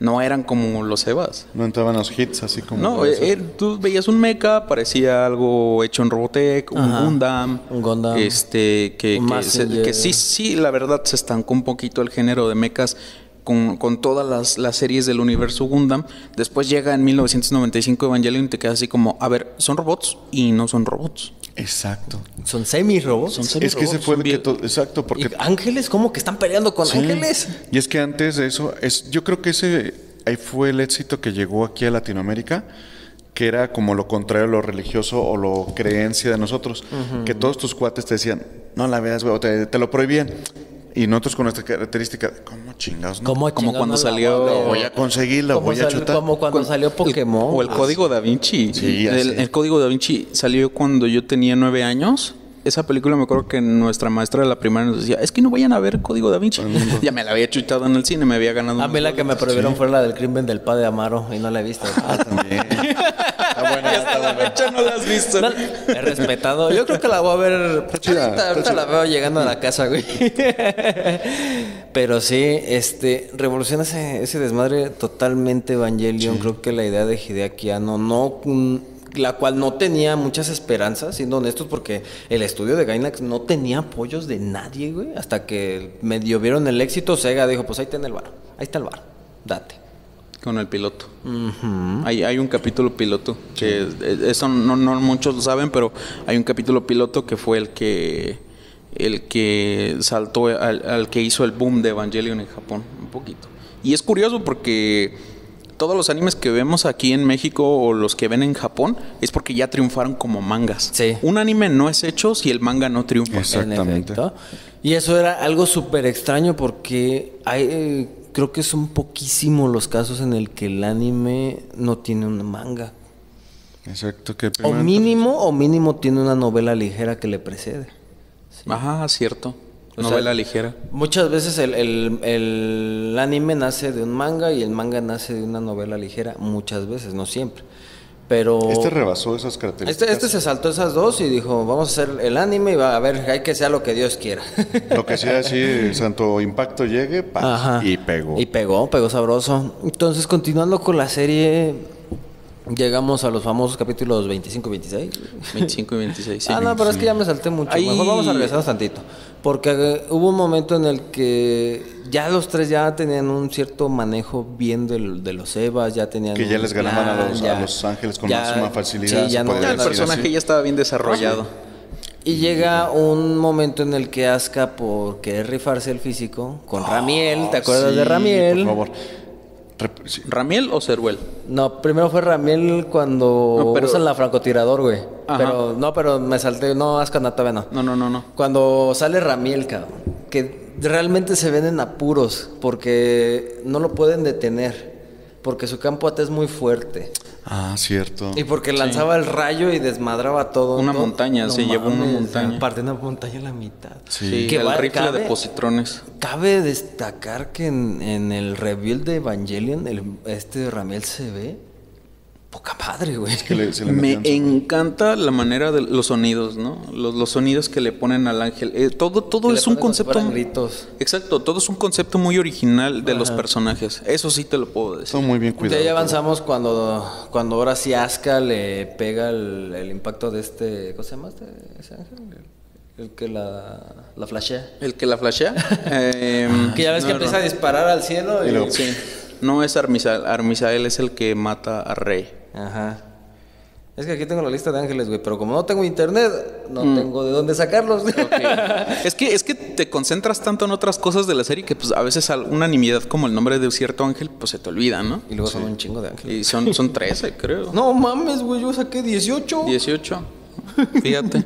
no eran como los Evas. No entraban los hits así como... No, eh, eh, tú veías un mecha, parecía algo hecho en Robotech, un Ajá, Gundam, un Gundam, este que, un que, se- que sí, sí, la verdad se estancó un poquito el género de mechas con, con todas las, las series del universo Gundam. Después llega en 1995 Evangelion y te quedas así como, a ver, son robots y no son robots. Exacto. Son semi-robots. Son Es que ese fue el que... Exacto, porque... Ángeles, ¿cómo que están peleando con Sí. ángeles? Y es que antes de eso, es, yo creo que ese ahí fue el éxito que llegó aquí a Latinoamérica, que era como lo contrario a lo religioso o lo creencia de nosotros, que todos tus cuates te decían, no la veas, güey, te, te lo prohibían. Y nosotros con nuestra característica, ¿cómo chingados? No? Como Como cuando salió- Lo voy a conseguir, como, voy a chutar. como cuando salió Pokémon. O el código da Vinci. Sí, el código da Vinci salió cuando yo tenía nueve años. Esa película me acuerdo que nuestra maestra de la primaria nos decía, es que no vayan a ver Código Da Vinci. ya me la había chutado en el cine, me había ganado. A mí la que me prohibieron fue la del crimen del padre Amaro y no la he visto. Ah, también. Está buena, Y hasta la fecha no la has visto. No, he respetado. Yo creo que la voy a ver. chida, ahorita está ahorita chida. la veo llegando a la casa, güey. Pero sí, este, revoluciona ese, ese desmadre totalmente Evangelion. Creo que la idea de Hideaki Anno no. mm, La cual no tenía muchas esperanzas, siendo honestos, porque el estudio de Gainax no tenía apoyos de nadie, güey. Hasta que medio vieron el éxito, Sega dijo: Pues ahí está el bar, ahí está el bar, date. Con el piloto. hay, hay un capítulo piloto, que eso no, no muchos lo saben, pero hay un capítulo piloto que fue el que el que saltó al, al que hizo el boom de Evangelion en Japón, un poquito. Y es curioso porque todos los animes que vemos aquí en México o los que ven en Japón es porque ya triunfaron como mangas. Sí. Un anime no es hecho si el manga no triunfa. Exactamente. En efecto. Y eso era algo súper extraño porque hay, eh, creo que son poquísimos los casos en el que el anime no tiene un manga. Exacto. Que O mínimo, o mínimo tiene una novela ligera que le precede. Ajá, cierto. O Novela sea, ligera. Muchas veces el, el- el anime nace de un manga y el manga nace de una novela ligera. Muchas veces, no siempre. Pero... Este rebasó esas características. Este, este se saltó esas dos y dijo, vamos a hacer el anime y va a ver, hay que sea lo que Dios quiera. Lo que sea así, santo impacto llegue, pa, Ajá. y pegó. Y pegó, pegó sabroso. Entonces, continuando con la serie, llegamos a los famosos capítulos 25 y 26. 25 y 26. sí. ah, no, pero es que ya me salté mucho. Ahí- Mejor vamos a regresarnos tantito. Porque eh, hubo un momento en el que ya los tres ya tenían un cierto manejo bien del- de, los Evas, ya tenían. Que ya les ganaban a los- a ya- los ángeles con ya- máxima facilidad, Sí, ya no, Ya el personaje así. ya estaba bien desarrollado. Y llega un momento en el que Asuka, por querer rifarse el físico, con Ramiel, ¿te acuerdas Sí, de Ramiel? Por favor. ¿Ramiel o Ceruel? No, primero fue Ramiel cuando No, pero- usan la francotirador, güey. Ajá. Pero no, pero me salté, no, todavía no. No, no, no, no. Cuando sale Ramiel, cabrón, que realmente se ven en apuros porque no lo pueden detener, porque su campo AT es muy fuerte Ah, cierto. y porque lanzaba el rayo y desmadraba todo. Una todo. montaña, se llevó una montaña. Parte una montaña a la mitad. Sí, Que el va- rifle cabe- de positrones. Cabe destacar que en, en el reveal de Evangelion, el, este Ramiel se ve poca madre, güey. Que le- se le Me encanta la manera de los sonidos, ¿no? Los, los sonidos que le ponen al ángel. Eh, todo todo Que es un concepto. gritos. Exacto, todo es un concepto muy original de los personajes. Eso sí te lo puedo decir. Son muy bien cuidados. ahí avanzamos cuando, cuando ahora sí Asuka le pega el, el impacto de este. ¿Cómo se llama este, ese ángel? El, que la, la flashea. El que la flashea. em, Que ya ves que no, empieza no. a disparar al cielo y. Y luego- Sí. No es Armisael. Armisael es el que mata a Rey. Ajá. Es que aquí tengo la lista de ángeles, güey, pero como no tengo internet, no Mm. tengo de dónde sacarlos. es que es que te concentras tanto en otras cosas de la serie que pues a veces una nimiedad como el nombre de cierto ángel pues se te olvida, ¿no? y luego son un chingo de ángeles. Y son son 13, creo. No mames, güey, yo saqué 18. 18. Fíjate.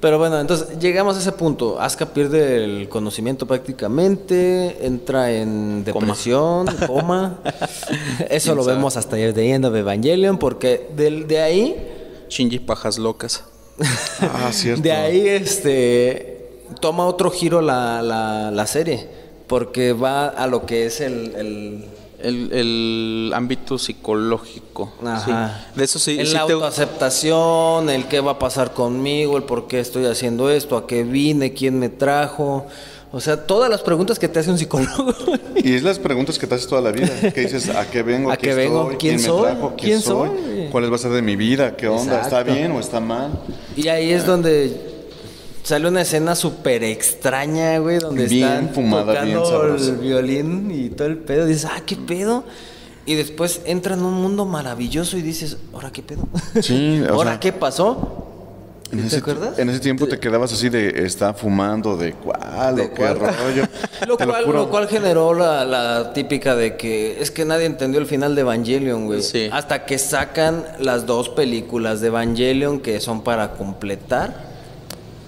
Pero bueno, entonces llegamos a ese punto. Asuka pierde el conocimiento prácticamente, entra en depresión, coma. Eso lo vemos hasta The End of Evangelion, porque de ahí, Shinji pajas locas. Ah, cierto. de ahí este, toma otro giro la, la, la serie, porque va a lo que es el... el- El, el ámbito psicológico. Ajá. Sí. De eso sí, el sí te- autoaceptación, el qué va a pasar conmigo, el por qué estoy haciendo esto, a qué vine, quién me trajo. O sea, todas las preguntas que te hace un psicólogo. Y es las preguntas que te haces toda la vida. ¿Qué dices? ¿A qué vengo? ¿A ¿Aquí qué vengo? estoy? ¿Quién me soy? trajo? ¿Quién, ¿Quién soy? soy? ¿Cuál va a ser de mi vida? ¿Qué onda? ¿Está Exacto. bien o está mal? y ahí es donde sale una escena súper extraña, güey, donde Bien están fumada, bien tocando sabrosa. el violín y todo el pedo. Dices, ah, qué pedo. Y después entra en un mundo maravilloso y dices, ¿ahora qué pedo? Sí, o ¿Ahora sea, qué pasó? En ¿Te ese, acuerdas? En ese tiempo te quedabas así de, ¿está fumando? ¿De cuál? ¿De ¿O qué cuál? rollo? Cual, lo cual generó la, la típica de que es que nadie entendió el final de Evangelion, güey. Sí. Hasta que sacan las dos películas de Evangelion que son para completar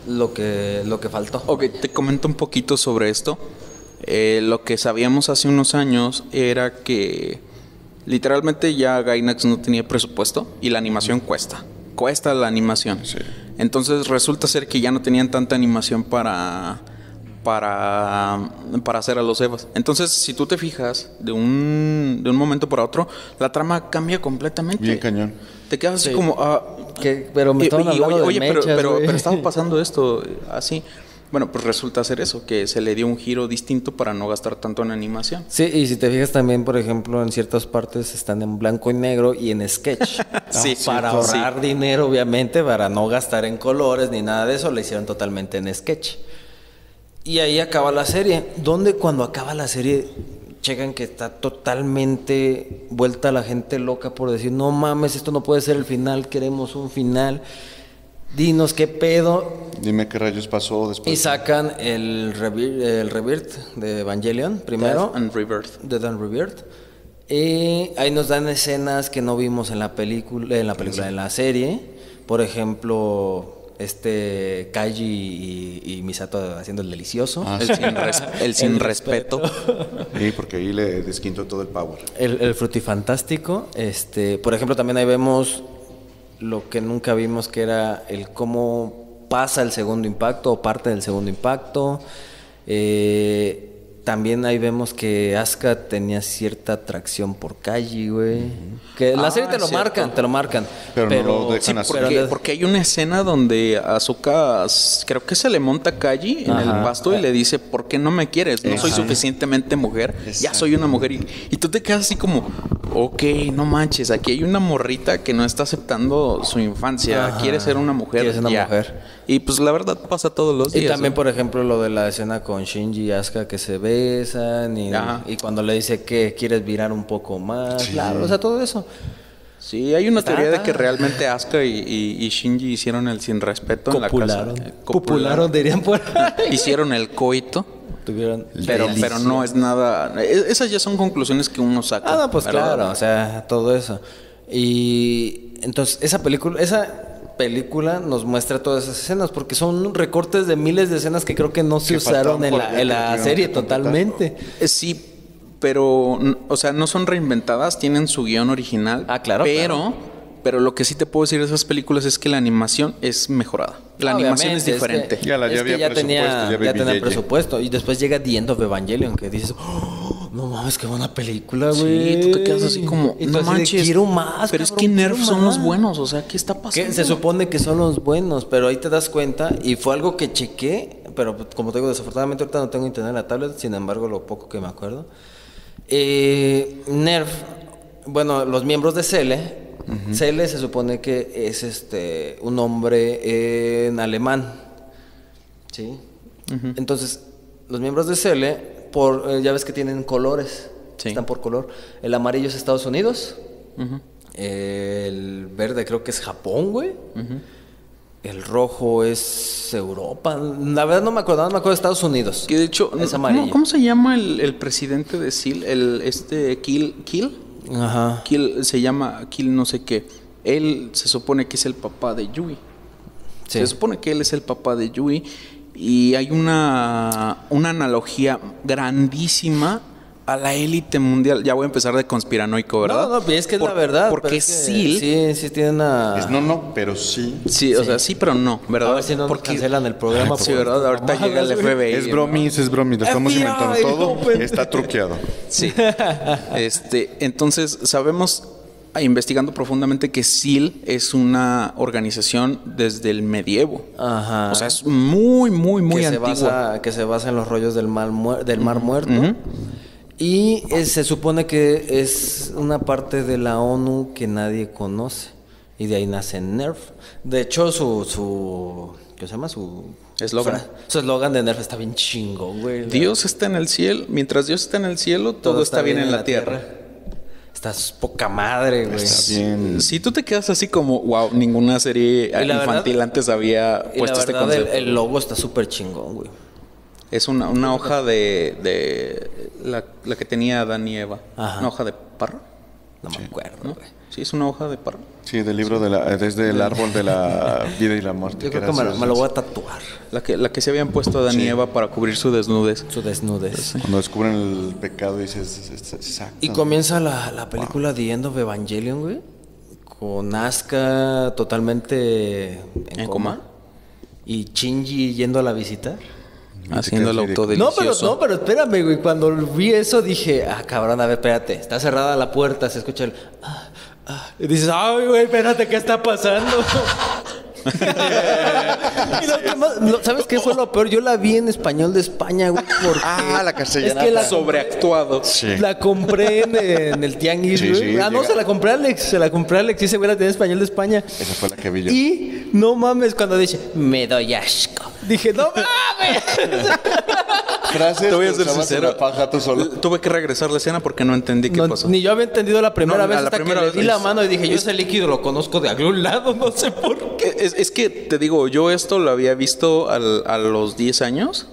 lo que, lo que faltó. Ok, te comento un poquito sobre esto. Eh, lo que sabíamos hace unos años era que literalmente ya Gainax no tenía presupuesto y la animación cuesta. Cuesta la animación. Sí. Entonces resulta ser que ya no tenían tanta animación para para, para hacer a los Evas. Entonces, si tú te fijas, de un, de un momento para otro, la trama cambia completamente. Bien cañón. Te quedas así Sí. como... ah, Que- pero me y- oye, de oye, pero, mechas, pero, güey. pero estaba pasando esto eh, así. Bueno, pues resulta ser eso, que se le dio un giro distinto para no gastar tanto en animación. Sí, y si te fijas también, por ejemplo, en ciertas partes están en blanco y negro y en sketch. Sí, para sí. ahorrar dinero, obviamente, para no gastar en colores ni nada de eso, lo hicieron totalmente en sketch. Y ahí acaba la serie. Donde cuando acaba la serie, checan que está totalmente vuelta la gente loca por decir, no mames, esto no puede ser el final, queremos un final. Dinos qué pedo. Dime qué rayos pasó después. Y sacan el, revir- el Rebirth de Evangelion primero. Death and Rebirth. Death and Rebirth. Y ahí nos dan escenas que no vimos en la película, en la película, en la serie. Por ejemplo, este Kaiji y, y Misato haciendo el delicioso. Ah, El sin, res- el sin El respeto. Sí, porque ahí le desquintó todo el power. El, el frutifantástico. Este, por ejemplo, también ahí vemos lo que nunca vimos, que era el cómo pasa el segundo impacto o parte del segundo impacto. Eh, también ahí vemos que Asuka tenía cierta atracción por Kaji, güey. Que la Ah, serie te lo cierto. marcan, te lo marcan. Pero no lo dejan Sí, así. porque, hay una escena donde Azuka s- creo que se le monta a Kaji en el pasto y le dice, ¿por qué no me quieres? No soy suficientemente mujer, ya soy una mujer. Y, y tú te quedas así como, ok, no manches, aquí hay una morrita que no está aceptando su infancia, Ajá. quiere ser una mujer. Quiere ser una ya. mujer. Y pues la verdad pasa todos los Y días. también, ¿no? por ejemplo, lo de la escena con Shinji y Asuka que se y, cuando le dice que quieres virar un poco más. Claro, o sea, todo eso. Sí, hay una Está- teoría de que realmente Asuka y, y- y Shinji hicieron el sin respeto en la Copularon. casa. Eh, Copularon, dirían por ahí. Hicieron el coito. Tuvieron Pero, delicia. pero no es nada. e- Esas ya son conclusiones que uno saca. Ah, no, pues ¿verdad? claro, o sea, todo eso. Y entonces esa película, esa película nos muestra todas esas escenas porque son recortes de miles de escenas que creo que no se Que usaron en la, en serie totalmente. Eh, Sí, pero, o sea, no son reinventadas, tienen su guion original. Ah, claro, Pero, claro. pero lo que sí te puedo decir de esas películas es que la animación es mejorada. La animación es diferente. que- Ya la- ya es que había ya tenía, presupuesto, ya tenía presupuesto. Y después llega The End of Evangelion, que dices, "Oh, No mames, qué buena película, güey. Sí, tú te quedas así como, no manches. quiero más. Pero es que Nerf son los más". buenos, o sea, ¿qué está pasando? Se supone que son los buenos, pero ahí te das cuenta, y fue algo que chequé, pero como te digo, desafortunadamente ahorita no tengo internet en la tablet, sin embargo, lo poco que me acuerdo. Eh, Nerf, bueno, los miembros de Cele, Cele se supone que es este un nombre en alemán, ¿sí? Entonces, los miembros de Cele, por, eh, ya ves que tienen colores, Sí. están por color. El amarillo es Estados Unidos, el verde creo que es Japón, güey. El rojo es Europa. La verdad no me acuerdo, no me acuerdo de Estados Unidos. Que de hecho, es ¿cómo, amarillo. cómo se llama el, el presidente de SEAL? El, este, Kill, Kill? Ajá. Kill se llama Kill no sé qué. Él se supone que es el papá de Yui. Sí. Se supone que él es el papá de Yui. Y hay una, una analogía grandísima a la élite mundial. Ya voy a empezar de conspiranoico, ¿verdad? No, no, es que es la verdad. Porque pero es que SEAL. Sí, sí tiene una. Es no, no, pero sí. Sí, o sea, sí, pero no, ¿verdad? A ver si no nos porque cancelan el programa. Sí, ¿verdad? Ahorita llega el. FBI. Es ¿no? bromis, es bromis. Lo estamos FBI, inventando todo. open. Está truqueado. Sí. este, entonces sabemos, investigando profundamente, que SEAL es una organización desde el medievo. Ajá. O sea, es muy, muy, muy que se, antigua. basa, que se basa en los rollos del, mal muer- del Mar Muerto. Y eh, se supone que es una parte de la ONU que nadie conoce. Y de ahí nace NERF. De hecho, su. su ¿Qué se llama? Su. Eslogan. Su eslogan de NERF está bien chingo, güey. Dios está en el cielo. Mientras Dios está en el cielo, todo, está, bien, en la tierra. Estás poca madre, güey. Está bien. Si tú te quedas así como, wow, ninguna serie infantil verdad- antes había Y la puesto este el, concepto. el logo está súper chingón, güey. Es una, una hoja de, de la, la que tenía y Eva. Ajá. Una hoja de parra, No me acuerdo, ¿no? güey. Sí, es una hoja de parra. Sí, del libro de la, desde el árbol de la vida y la muerte. Yo creo que me, su- me lo voy a tatuar. La que, la que se habían puesto Adán y Sí. Eva para cubrir su desnudez. Su desnudez. Cuando descubren el pecado dices, es- es- exacto. Y comienza la, la película The End of Evangelion, güey. Con Asuka totalmente en, ¿En coma. coma? Y Shinji yendo a la visita. Haciendo el auto No, pero, no, pero espérame, güey. Cuando vi eso dije, ah, cabrón, a ver, espérate. Está cerrada la puerta, se escucha el. ah. Y dices, ay, güey, espérate, ¿qué está pasando? Y lo que más- lo- ¿Sabes qué fue lo peor? Yo la vi en español de España, güey. Porque Ah, la castellana. Es que la Sobreactuado. Sí. La compré en, en el Tianguis, Sí, güey. sí, ah, no, llega- se la compré a Alex. Se la compré a Alex. Sí, se hubiera tenido español de España. Esa fue la que vi yo. Y no mames, cuando dice, me doy asco. Dije, no mames. Frases Te voy a ser sincero. la paja tú solo. Tuve que regresar la escena porque no entendí qué No, pasó. ni yo había entendido la primera No, vez a la hasta primera que le di vez la mano y dije, yo ese líquido lo conozco de algún lado, no sé por qué. Es, es que te digo, yo esto lo había visto al- a los 10 años,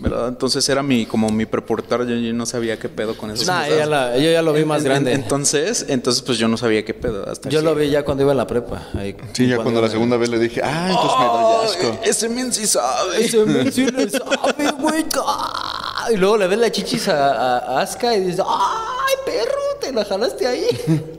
¿verdad? Entonces era mi como mi preportar, yo, yo no sabía qué pedo con eso. Nah, yo ya, la- yo ya lo vi más grande. Entonces, entonces pues yo no sabía qué pedo hasta yo lo vi ya cuando iba en la prepa. ahí, Sí, ya cuando la segunda vez le dije, ah, entonces me doy asco. Ese men sí sabe. Ese men sí le sabe, güey. Y luego le ves la chichis a, a- a Aska y dices, ¡ay, perro! Te la jalaste ahí.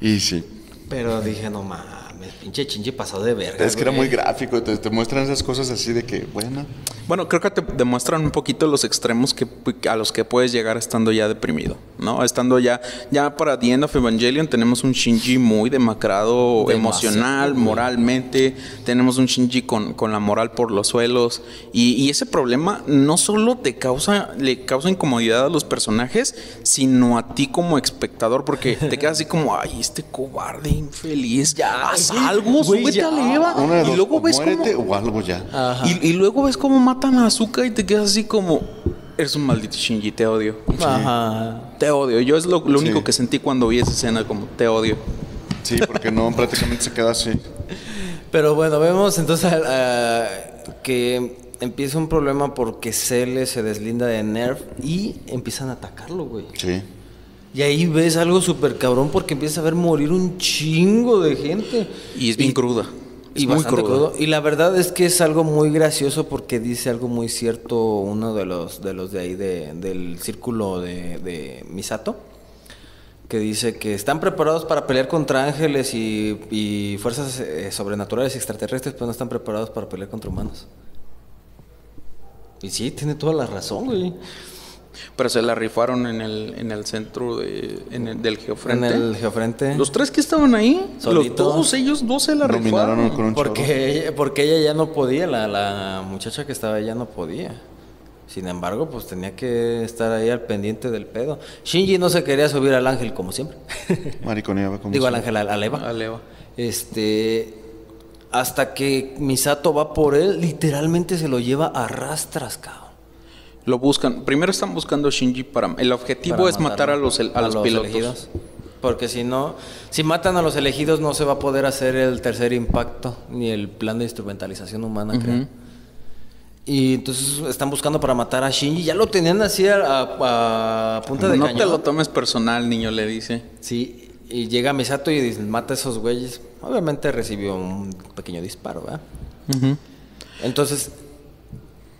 Y sí. Pero dije, no mames, pinche chinche pasó de verga. Es que era güey". muy gráfico, te, te muestran esas cosas así de que, bueno. Bueno, creo que te demuestran un poquito los extremos que, a los que puedes llegar estando ya deprimido, ¿no? Estando ya, ya para The End of Evangelion tenemos un Shinji muy demacrado Demasiado, emocional, güey. moralmente, tenemos un Shinji con, con la moral por los suelos y, y ese problema no solo te causa, le causa incomodidad a los personajes, sino a ti como espectador, porque te quedas así como, ay, este cobarde infeliz, Ya, haz güey, algo, güey, súbete ya. a la Eva. Una de y dos, luego o ves cómo... muérete o algo ya. Ajá. Y, y luego ves cómo matan a Azuka y te quedas así como... Eres un maldito Shinji, te odio. Ajá. Te odio. Yo es lo, lo único Sí. que sentí cuando vi esa escena, como te odio. Sí, porque no, prácticamente se queda así. Pero bueno, vemos entonces ah, que empieza un problema porque Cele se deslinda de Nerf y empiezan a atacarlo, güey. Sí. Y ahí ves algo súper cabrón porque empieza a ver morir un chingo de gente. Y es bien cruda. Es Y muy bastante cruda. crudo. Y la verdad es que es algo muy gracioso porque dice algo muy cierto uno de los de los de ahí de- del círculo de, de Misato. Que dice que están preparados para pelear contra ángeles y, y fuerzas eh, sobrenaturales y extraterrestres, pero no están preparados para pelear contra humanos. Y sí, tiene toda la razón, güey. Pero se la rifaron en el, en el centro de, en el- del En geofrente. el geofrente. Los tres que estaban ahí, los Solitos. dos, ellos dos se la rifaron. con un. Porque ella, porque ella ya no podía, la, la muchacha que estaba ahí ya no podía. Sin embargo, pues tenía que estar ahí al pendiente del pedo. Shinji no se quería subir al ángel como siempre. Mariconeaba como Digo al ángel, al, al Eva. Al Eva. Este. Hasta que Misato va por él, literalmente se lo lleva a rastras, cabrón. Lo buscan. Primero están buscando a Shinji para. El objetivo Para es matar a los, el- a los pilotos. elegidos. Porque si no, si matan a los elegidos, no se va a poder hacer el tercer impacto ni el plan de instrumentalización humana, creo. Y entonces están buscando para matar a Shinji. Ya lo tenían así a, a- a punta de No cañón. te lo tomes personal, niño, le dice. Sí, y llega Misato y dice, mata a esos güeyes. Obviamente recibió un pequeño disparo, ¿verdad? Entonces,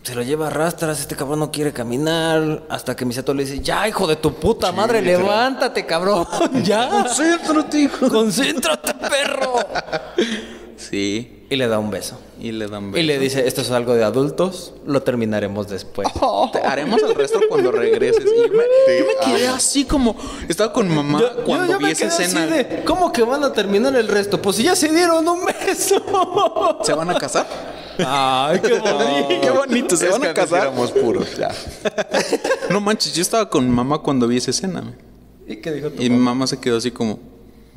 se lo lleva a rastras, este cabrón no quiere caminar, hasta que Misato le dice, ya, hijo de tu puta madre, levántate, cabrón, ya. Concéntrate, hijo. Concéntrate, perro. Sí. Y le da un beso. Y le dan Y le beso. dice, esto es algo de adultos, lo terminaremos después. Te haremos el resto cuando regreses. Y yo me, yo me quedé así como. Estaba con mamá Yo- cuando yo- yo vi me esa quedé así escena. de, ¿Cómo que van a terminar el resto? Pues si ya se dieron un beso. ¿Se van a casar? Ay, qué bonito. Qué bonito, se Es van a casar. éramos puros, ya. No manches, yo estaba con mamá cuando vi esa escena. ¿Y qué dijo tu Y mi mamá se quedó así como,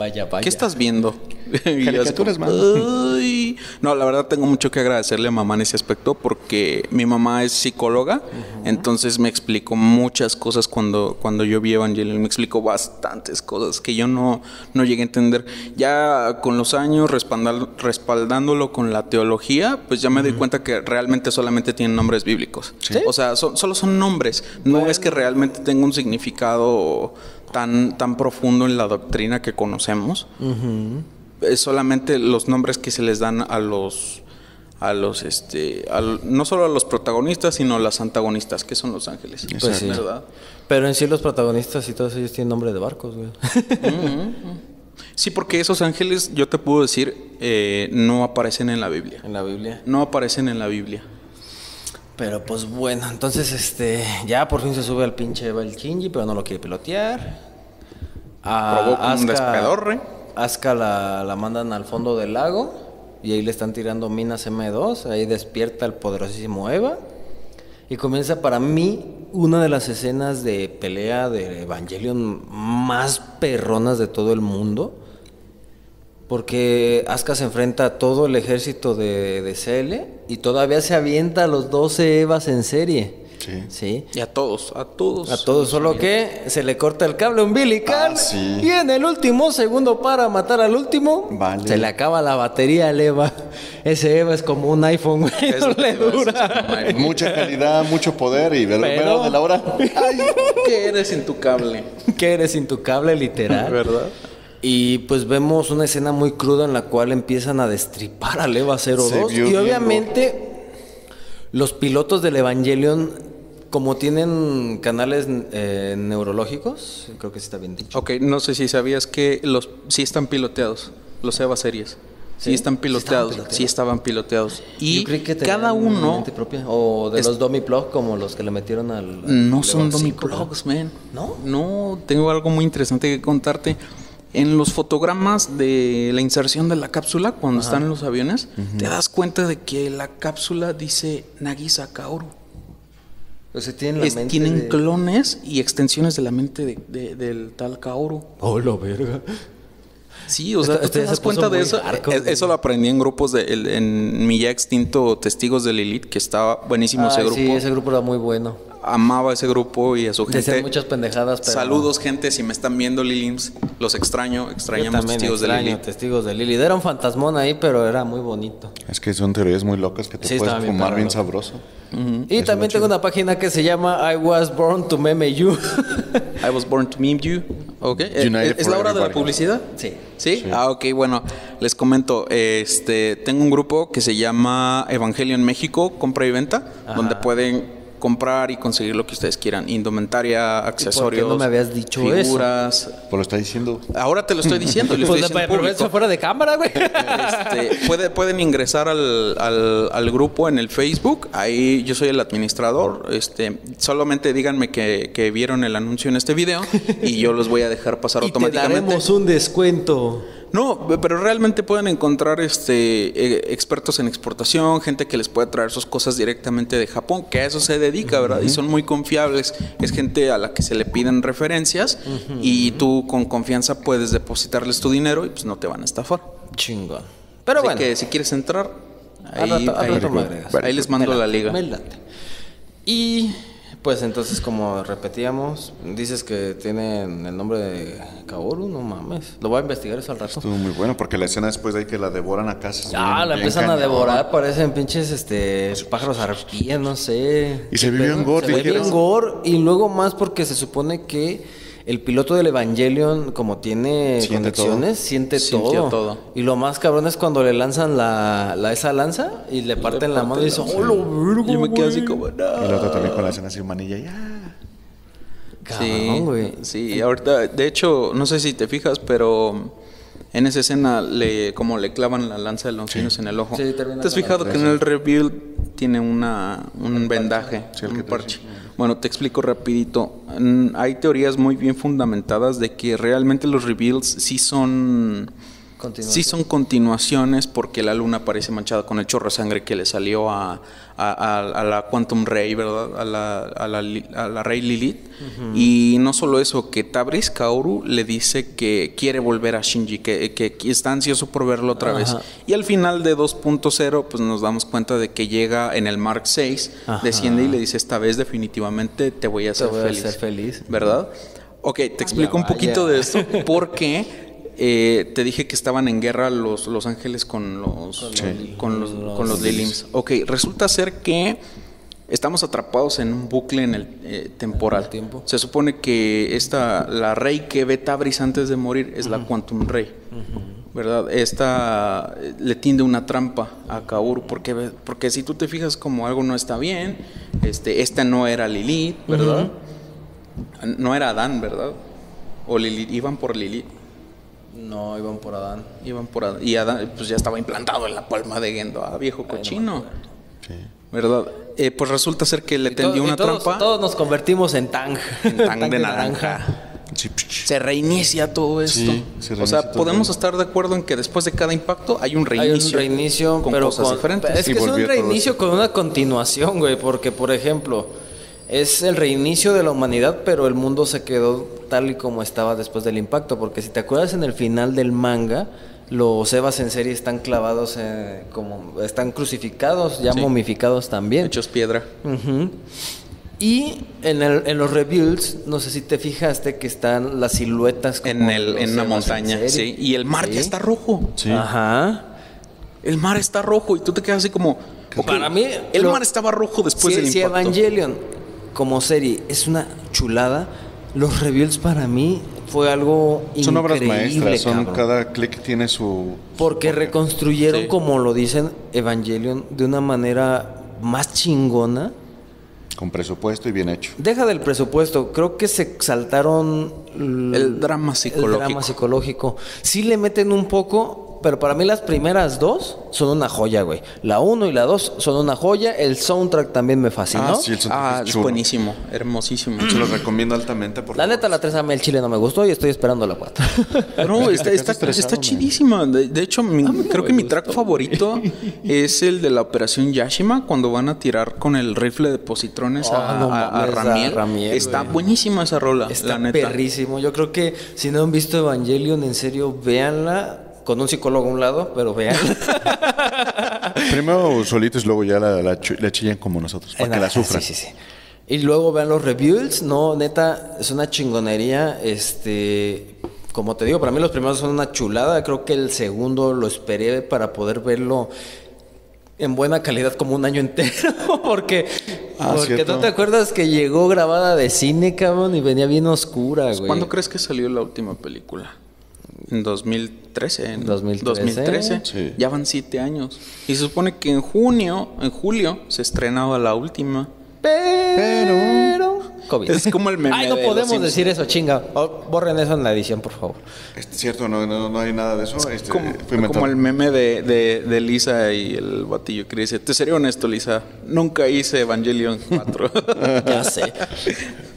Vaya, vaya. ¿qué estás viendo? Caricaturas, "Ay". No, la verdad tengo mucho que agradecerle a mamá en ese aspecto porque mi mamá es psicóloga, entonces me explicó muchas cosas cuando, cuando yo vi Evangelion, me explicó bastantes cosas que yo no, no llegué a entender. Ya con los años respaldándolo con la teología, pues ya me doy cuenta que realmente solamente tienen nombres bíblicos. O sea, son- solo son nombres, no es que realmente tenga un significado tan, tan profundo en la doctrina que conocemos es solamente los nombres que se les dan a los a los este al- no solo a los protagonistas sino a las antagonistas que son los ángeles Pues sí. ¿verdad? Pero en sí los protagonistas y todos ellos tienen nombre de barcos, güey. sí porque esos ángeles yo te puedo decir eh, no aparecen en la Biblia en la Biblia. no aparecen en la Biblia Pero pues bueno, entonces este ya por fin se sube al pinche Eva el Shinji, pero no lo quiere pilotear. A Provoca un despedorre. Asuka la, la mandan al fondo del lago y ahí le están tirando minas M2, ahí despierta el poderosísimo Eva y comienza para mí una de las escenas de pelea de Evangelion más perronas de todo el mundo. Porque Asuka se enfrenta a todo el ejército de, de CL y todavía se avienta a los 12 Evas en serie. Sí. Sí. y a todos a todos A todos, solo que se le corta el cable umbilical Ah, sí. y en el último segundo para matar al último Vale. se le acaba la batería al Eva. Ese Eva es como un iPhone, güey, Es no le dura. Mucha calidad, mucho poder y ver Pero- de la hora. ¿qué eres en tu cable? que eres sin tu cable literal. ¿verdad? Y pues vemos una escena muy cruda en la cual empiezan a destripar al EVA 02. Se vio Y obviamente los pilotos del Evangelion, como tienen canales eh, neurológicos, creo que sí está bien dicho. Ok, no sé si sabías que los sí están piloteados, los EVA series. Sí, ¿Sí? están ¿Sí piloteados, sí estaban piloteados. Y Yo creí que tenían cada uno propia. O de es- los dummy plug como los que le metieron al. al no son dummy plugs, man. ¿No? No, tengo algo muy interesante que contarte. En los fotogramas de la inserción de la cápsula, cuando están en los aviones, te das cuenta de que la cápsula dice Nagisa Kaoru. O sea, tienen la Es- mente tienen de- clones y extensiones de la mente de- de- del tal Kaoru. Oh, la verga. Sí, o sea, tú te das cuenta de eso. hardcore, Eh, Eso lo aprendí en grupos de el- en mi ya extinto Testigos de Lilith, que estaba buenísimo ese Ay, grupo. Sí, ese grupo era muy bueno. Amaba ese grupo y a su gente. muchas pendejadas, pero. Saludos, gente, si me están viendo Lilims, los extraño, extrañamos también Testigos de extraño Lilith. Testigos de Lilith. Era un fantasmón ahí, pero era muy bonito. Es que son teorías muy locas que te Sí, puedes bien fumar bien loco. sabroso. Y Eso también tengo una página que se llama I Was Born to Meme You. I was born to meme you. Ok. Eh, United ¿Es for la hora de la publicidad? sí. ¿Sí? Ah, ok, bueno, les comento, este, tengo un grupo que se llama Evangelio en México, compra y venta, donde pueden comprar y conseguir lo que ustedes quieran. Indumentaria, accesorios, no me habías dicho figuras. Pues lo está diciendo. Ahora te lo estoy diciendo. y lo Pues estoy diciendo eso fuera de cámara, güey. Este, puede- pueden ingresar al, al- al grupo en el Facebook. Ahí yo soy el administrador. Este, solamente díganme que, que vieron el anuncio en este video y yo los voy a dejar pasar y te automáticamente. daremos un descuento. No, pero realmente pueden encontrar este eh, expertos en exportación, gente que les puede traer sus cosas directamente de Japón, que a eso se dedica, ¿verdad? Y son muy confiables. Es gente a la que se le piden referencias y tú con confianza puedes depositarles tu dinero y pues no te van a estafar. Chingón. Pero Así bueno. que si quieres entrar, ahí, rato- les mando Me la liga. me late. Y pues entonces, como repetíamos, dices que tienen el nombre de Kaoru, no mames. Lo voy a investigar eso al rato. Estuvo muy bueno porque la escena después de ahí que la devoran a casa. Ah, la empiezan a devorar, parecen pinches este pájaros arpías, no sé. Y se ¿Qué ve bien pedo? gore, Se dijeras. bien gore y luego más porque se supone que el piloto del Evangelion, como tiene Siente conexiones, siente todo. todo. Y lo más cabrón es cuando le lanzan la, la- esa lanza y le parten la mano y dice, ¡Oh, lo vergo, Yo me quedo así güey". como, no. Y la otra también con la escena así manilla. y, ah. Cabrón, güey. Sí, ahorita, de hecho, no sé si te fijas, pero en esa escena, le, como le clavan la lanza de Longinos en el ojo. Sí, termina ¿Te has fijado que en el rebuild tiene una, un vendaje, Sí, el un que te parche? Bueno, te explico rapidito. Mm, Hay teorías muy bien fundamentadas de que realmente los rebuilds sí son... Sí son continuaciones porque la luna aparece manchada con el chorro de sangre que le salió a, a- a- a la Quantum Ray, ¿verdad? A la, a la, Li- a la Rey Lilith. Y no solo eso, que Tabris Kaoru le dice que quiere volver a Shinji, que, que está ansioso por verlo otra vez. Ajá. Y al final de 2.0, pues nos damos cuenta de que llega en el Mark 6, Ajá. desciende y le dice, esta vez definitivamente te voy a hacer voy a feliz. hacer feliz. ¿Verdad? Ok, te explico un poquito de esto porque eh, te dije que estaban en guerra los, los ángeles con los, con los, con los Lilims. Ok, resulta ser que estamos atrapados en un bucle en el eh, temporal. El tiempo. Se supone que esta, la rey que ve Tabris antes de morir es la Quantum Rey. ¿Verdad? Esta eh, le tiende una trampa a Kaoru porque, porque si tú te fijas como algo no está bien, este, esta no era Lilith, ¿verdad? No era Adán, ¿verdad? O Lilith, iban por Lilith. No, iban por Adán. Iban por Adán. Y Adán pues ya estaba implantado en la palma de Gendo. Ah, viejo cochino. ¿Verdad? Eh, pues resulta ser que le tendió y una todos, trampa. Todos nos convertimos en Tang. en Tang de naranja. Se reinicia todo esto. Sí, se o reinicia sea, todo. podemos estar de acuerdo en que después de cada impacto hay un Hay reinicio. un reinicio, con pero cosas con- diferentes. Es que es un reinicio con una continuación, güey, porque por ejemplo, es el reinicio de la humanidad, pero el mundo se quedó tal y como estaba después del impacto, porque si te acuerdas en el final del manga, los Evas en serie están clavados, eh, como están crucificados, ya Sí. momificados también. Hechos piedra. Y en, el- en los rebuilds, no sé si te fijaste que están las siluetas como En, el, en una montaña. Sí. Y el mar Sí. ya está rojo. Sí. Ajá. El mar está rojo y tú te quedas así como. Para mí, el lo- mar estaba rojo después si, del si impacto. Evangelion como serie es una chulada, los rebuilds para mí fue algo Son obras increíble, maestras, son, cada clic tiene su... Porque reconstruyeron, Sí. como lo dicen, Evangelion de una manera más chingona. con presupuesto y bien hecho. Deja del presupuesto, creo que se saltaron El drama psicológico. El drama psicológico. Sí le meten un poco, pero para mí las primeras dos son una joya, güey. La uno y la dos son una joya. El soundtrack también me fascinó. Ah, sí, el soundtrack Ah, es chulo. buenísimo, hermosísimo. Se los recomiendo altamente. Por La favor. neta, la 3 a mí el chile no me gustó y estoy esperando la 4. No, está, está, está man. chidísima. De, de hecho, mi- creo que mi track favorito es el de la Operación Yashima, cuando van a tirar con el rifle de positrones Oh, a, no a- a mames, a Ramiel. Ramiel, está güey. buenísima esa rola, Está la neta. perrísimo. Yo creo que si no han visto Evangelion, en serio, véanla. Con un psicólogo a un lado, pero véanla. Primero solitos, luego ya la, la, la chillan como nosotros, para que la sufran. Sí, sí, sí. Y luego vean los reviews. No, neta, es una chingonería. Este. Como te digo, para mí los primeros son una chulada. Creo que el segundo lo esperé para poder verlo en buena calidad como un año entero. porque Ah, porque tú te acuerdas que llegó grabada de cine, cabrón, y venía bien oscura, güey. ¿Cuándo crees que salió la última película? En 2013. En 2013. 2013. Sí. Ya van siete años. Y se supone que en junio, en julio, se estrenaba la última. Pero. COVID. Es como el meme Ay, no de podemos decir eso, chinga. Oh, borren eso en la edición, por favor. Este, cierto, no, no, no hay nada de eso. Este, Como, el meme de, de, de Lisa y el batillo que dice, te seré honesto, Lisa, nunca hice Evangelion 4. Ya sé.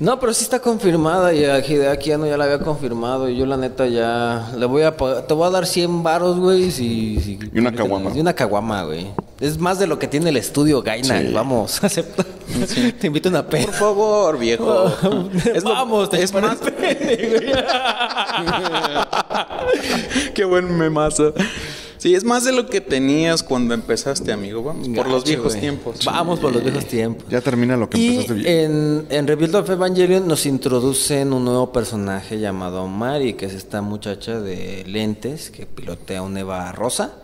No, pero sí está confirmada y a Hideaki Anno ya la había confirmado y yo la neta ya le voy a pagar, te voy a dar 100 varos, güey, si, si- Y una caguama. Y una caguama, güey. Es más de lo que tiene el estudio Gainax, vamos, acepta. Te invito a una pena. Por favor, viejo. Es lo- vamos, te es más. Qué buen memazo. Sí, es más de lo que tenías cuando empezaste, amigo. Vamos, por los viejos tiempos. Vamos por los viejos tiempos. Ya termina lo que Y empezaste bien. en, en Rebuild of Evangelion nos introducen un nuevo personaje llamado Mari, que es esta muchacha de lentes que pilotea un Eva rosa.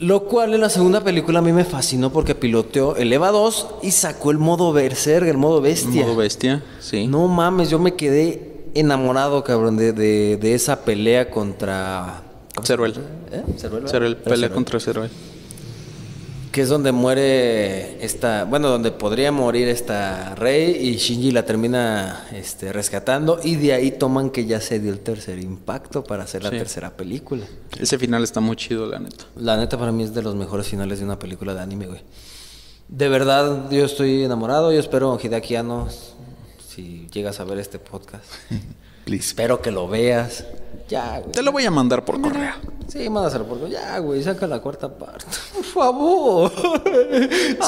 Lo cual en la segunda película a mí me fascinó porque piloteó el Eva 2 y sacó el modo Berserk, el modo bestia. Modo bestia, sí. No mames, yo me quedé enamorado, cabrón, de, de- de esa pelea contra... ¿cómo se Ceruel. ¿Eh? Ceruel, pelea Ceruel. contra Ceruel. Que es donde muere esta, bueno, donde podría morir esta rey y Shinji la termina este, rescatando y de ahí toman que ya se dio el tercer impacto para hacer la Sí. tercera película. Ese final está muy chido, la neta. La neta para mí es de los mejores finales de una película de anime, güey. De verdad, yo estoy enamorado, yo espero, Hideaki Anno, si llegas a ver este podcast, Please. espero que lo veas. Ya, güey. Te lo voy a mandar por correo. Sí, mándaselo por Ya, güey, saca la cuarta parte. Por favor.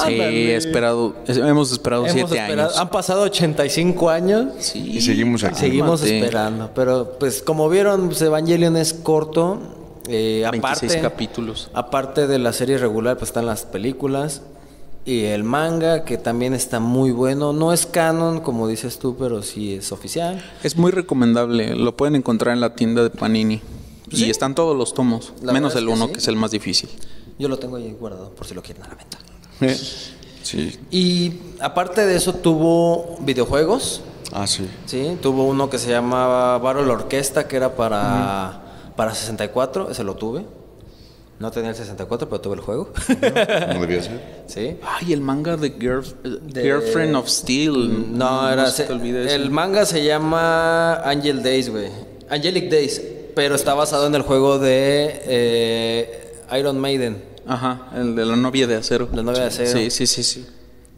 Sí, he esperado, es- hemos esperado Hemos siete esperado- años. Han pasado 85 años. Sí. Y seguimos aquí. Seguimos Cálmate. esperando. Pero, pues, como vieron, pues, Evangelion es corto. Eh, 26 aparte, capítulos. Aparte de la serie regular, pues están las películas. Y el manga, que también está muy bueno. No es canon, como dices tú, pero sí es oficial. Es muy recomendable. Lo pueden encontrar en la tienda de Panini. ¿Sí? Y están todos los tomos. La menos el que uno, sí. que es el más difícil. Yo lo tengo ahí guardado, por si lo quieren a la venta. Eh, Sí. Y aparte de eso, tuvo videojuegos. Ah, sí. Sí, tuvo uno que se llamaba Battle Orquesta, que era para, para 64, ese lo tuve. No tenía el 64, pero tuve el juego. No debía ser. sí. Ay, el manga de, Girl- De- Girlfriend of Steel. No, era. se te olvide el manga se llama Angel Days, güey. Angelic Days, pero está basado en el juego de eh, Iron Maiden. Ajá, el de la novia de acero. La novia de acero. Sí, sí, sí, sí.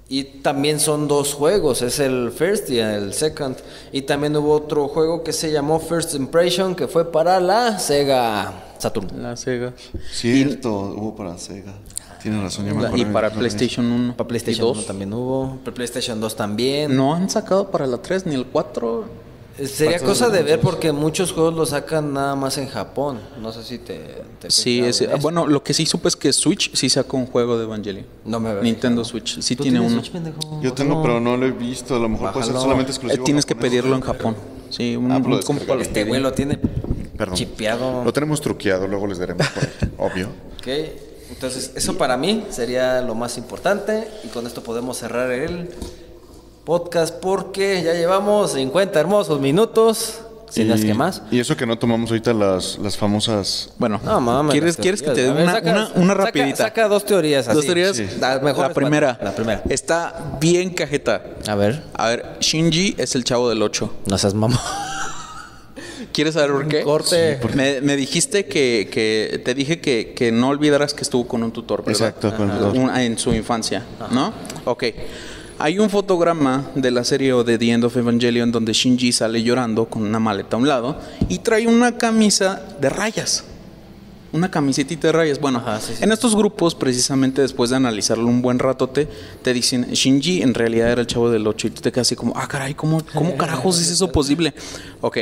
Y también son dos juegos, es el First y el Second. Y también hubo otro juego que se llamó First Impression, que fue para la Sega Saturn. La Sega. Cierto, hubo para Sega. Tienes razón, ya me y para PlayStation 1. Para PlayStation y 1 2. también hubo, para PlayStation 2 también. No han sacado para la 3 ni el 4. Eh, Sería cosa de ver porque muchos juegos los sacan nada más en Japón. No sé si te... te Sí, es- bueno, lo que sí supe es que Switch sí sacó un juego de Evangelion. No me Nintendo fijado. Switch sí ¿Tú tiene tienes uno. Switch? Yo tengo, pero no lo he visto. A lo mejor puede ser solamente Eh, exclusivo. tienes que pedirlo en Japón. Sí, un, Ah, pues lo un compa descargaré. lo Este güey lo tiene Perdón. chipeado. Lo tenemos truqueado, luego les daremos por obvio. Ok, entonces eso para mí sería lo más importante y con esto podemos cerrar el podcast porque ya llevamos 50 hermosos minutos, sin las Y- que más. Y eso que no tomamos ahorita las, las famosas. Bueno, No mames. ¿quieres, las ¿quieres que te dé una, saca- una, rapidita? Saca, dos teorías así. Dos teorías. Sí. Las mejores la primera. cuatro. La primera. Está bien cajeta. A ver, A ver, Shinji es el chavo del 8. no seas mamón. ¿Quieres saber por qué? Corte. me, me dijiste que, que te dije que, que no olvidaras que estuvo con un tutor, ¿verdad? Exacto, con el tutor. Un- en su infancia, ¿no? Ok. Hay un fotograma de la serie o de The End of Evangelion donde Shinji sale llorando con una maleta a un lado y trae una camisa de rayas. Una camisetita de rayas. Bueno, Ajá, sí, sí. en estos grupos, precisamente después de analizarlo un buen ratote, te dicen, Shinji en realidad era el chavo del 8 y tú te quedas así como, ah, caray, ¿cómo, cómo carajos es eso posible? Ok.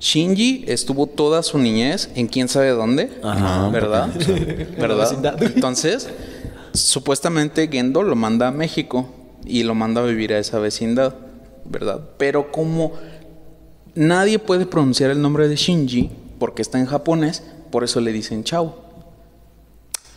Shinji estuvo toda su niñez en quién sabe dónde, Ajá. ¿verdad? ¿Verdad? Entonces, supuestamente Gendo lo manda a México y lo manda a vivir a esa vecindad, ¿verdad? Pero como nadie puede pronunciar el nombre de Shinji porque está en japonés, por eso le dicen chao.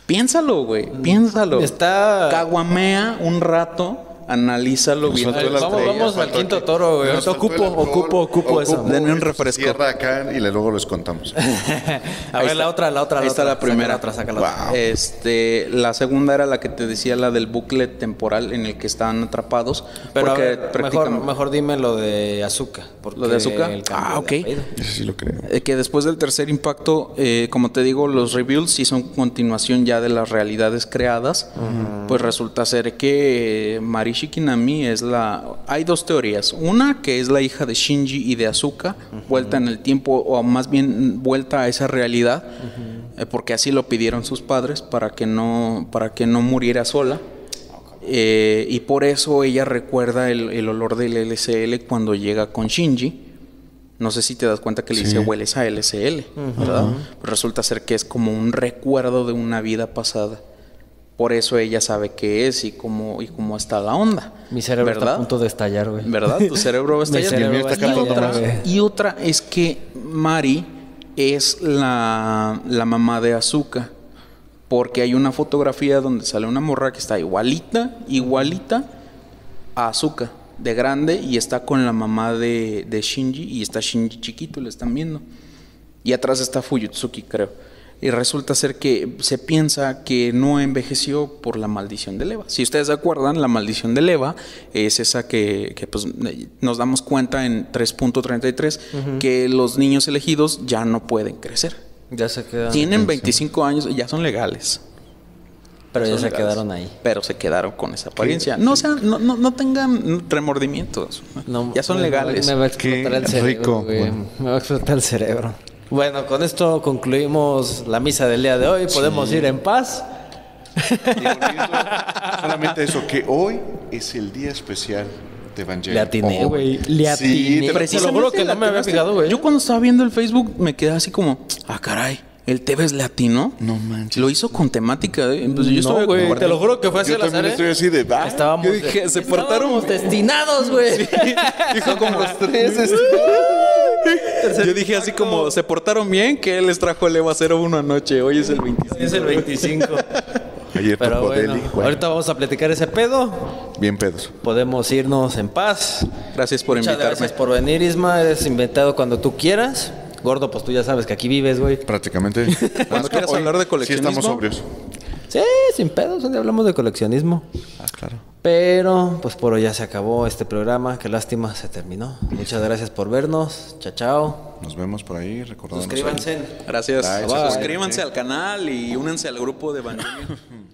Piénsalo, güey, piénsalo. Está- Caguamea un rato Analízalo bien. Vamos, estrella, vamos al quinto toro, güey. Ahorita ocupo, ocupo, ocupo eso. Denme un refresco. Cierra acá y luego les contamos. A ver, la otra, la otra, Ahí la está otra. la primera. Saca la otra, saca la otra. Wow. Este, la segunda era la que te decía, la del bucle temporal en el que estaban atrapados. Pero a porque ver, mejor, mejor dime lo de azúcar. ¿Lo de azúcar? Ah, ok. Ese sí lo creo. Eh, que después del tercer impacto, eh, como te digo, los reveals sí son continuación ya de las realidades creadas. Pues resulta ser que eh, Marishi Kinami es la... Hay dos teorías. Una que es la hija de Shinji y de Asuka, vuelta en el tiempo, o más bien vuelta a esa realidad, eh, porque así lo pidieron sus padres para que no, para que no muriera sola. Eh, y por eso ella recuerda el, el olor del LCL cuando llega con Shinji. No sé si te das cuenta que le dice hueles a LCL, ¿verdad? Pues resulta ser que es como un recuerdo de una vida pasada. Por eso ella sabe qué es y cómo, y cómo está la onda. Mi cerebro está a punto de estallar, güey. ¿Verdad? Tu cerebro va a Mi estallar. cerebro mío va a y, estallar, otra, y otra es que Mari es la, la mamá de Azuka. Porque hay una fotografía donde sale una morra que está igualita, igualita a Azuka, de grande, y está con la mamá de, de Shinji, y está Shinji chiquito, le están viendo. Y atrás está Fuyutsuki, creo. Y resulta ser que se piensa que no envejeció por la maldición de Leva. Si ustedes se acuerdan, la maldición de Leva es esa que, que, pues, nos damos cuenta en 3.33, que los niños elegidos ya no pueden crecer. Ya se quedaron. Tienen 25 años y ya son legales. Pero ya se legales. quedaron ahí. Pero se quedaron con esa apariencia. No, sean, no, no, no tengan remordimientos. No, ya son me- legales. Me va a explotar Qué el cerebro. rico. Me va a explotar el cerebro. Bueno, con esto concluimos la misa del día de hoy. Podemos ir en paz. Solamente eso, que hoy es el día especial de Evangelion. Le atiné, güey. Le Sí, atiné. lo Te lo juro que no me había fijado, güey. Yo cuando estaba viendo el Facebook me quedé así como, ah, caray, el Tevez latino. No manches. Lo hizo con temática. ¿eh? Pues yo no, estuve güey. Te lo juro que fue así Yo azar, también ¿eh? estoy así de... ah, Estábamos, Yo dije, se portaron- estábamos destinados, güey. Dijo como los tres. este, Yo dije así como, se portaron bien que él les trajo el EVA 01 anoche. Hoy es el 25. es el 25. Ayer Pero tocó bueno, Deli. Bueno, ahorita vamos a platicar ese pedo. Bien pedos. Podemos irnos en paz. Gracias por Muchas invitarme. gracias por venir, Isma. Eres invitado cuando tú quieras. Gordo, pues tú ya sabes que aquí vives, güey. Prácticamente. Cuando quieras Hoy hablar de Sí coleccionismo. estamos sobrios. Sí, sin pedos. Día hablamos de coleccionismo. Ah, claro. Pero, pues por hoy ya se acabó este programa. Qué lástima, se terminó. Muchas gracias por vernos. Chao, chao. Nos vemos por ahí. Suscríbanse. Gracias. Bye. Suscríbanse al canal y únanse al grupo de Evangelion.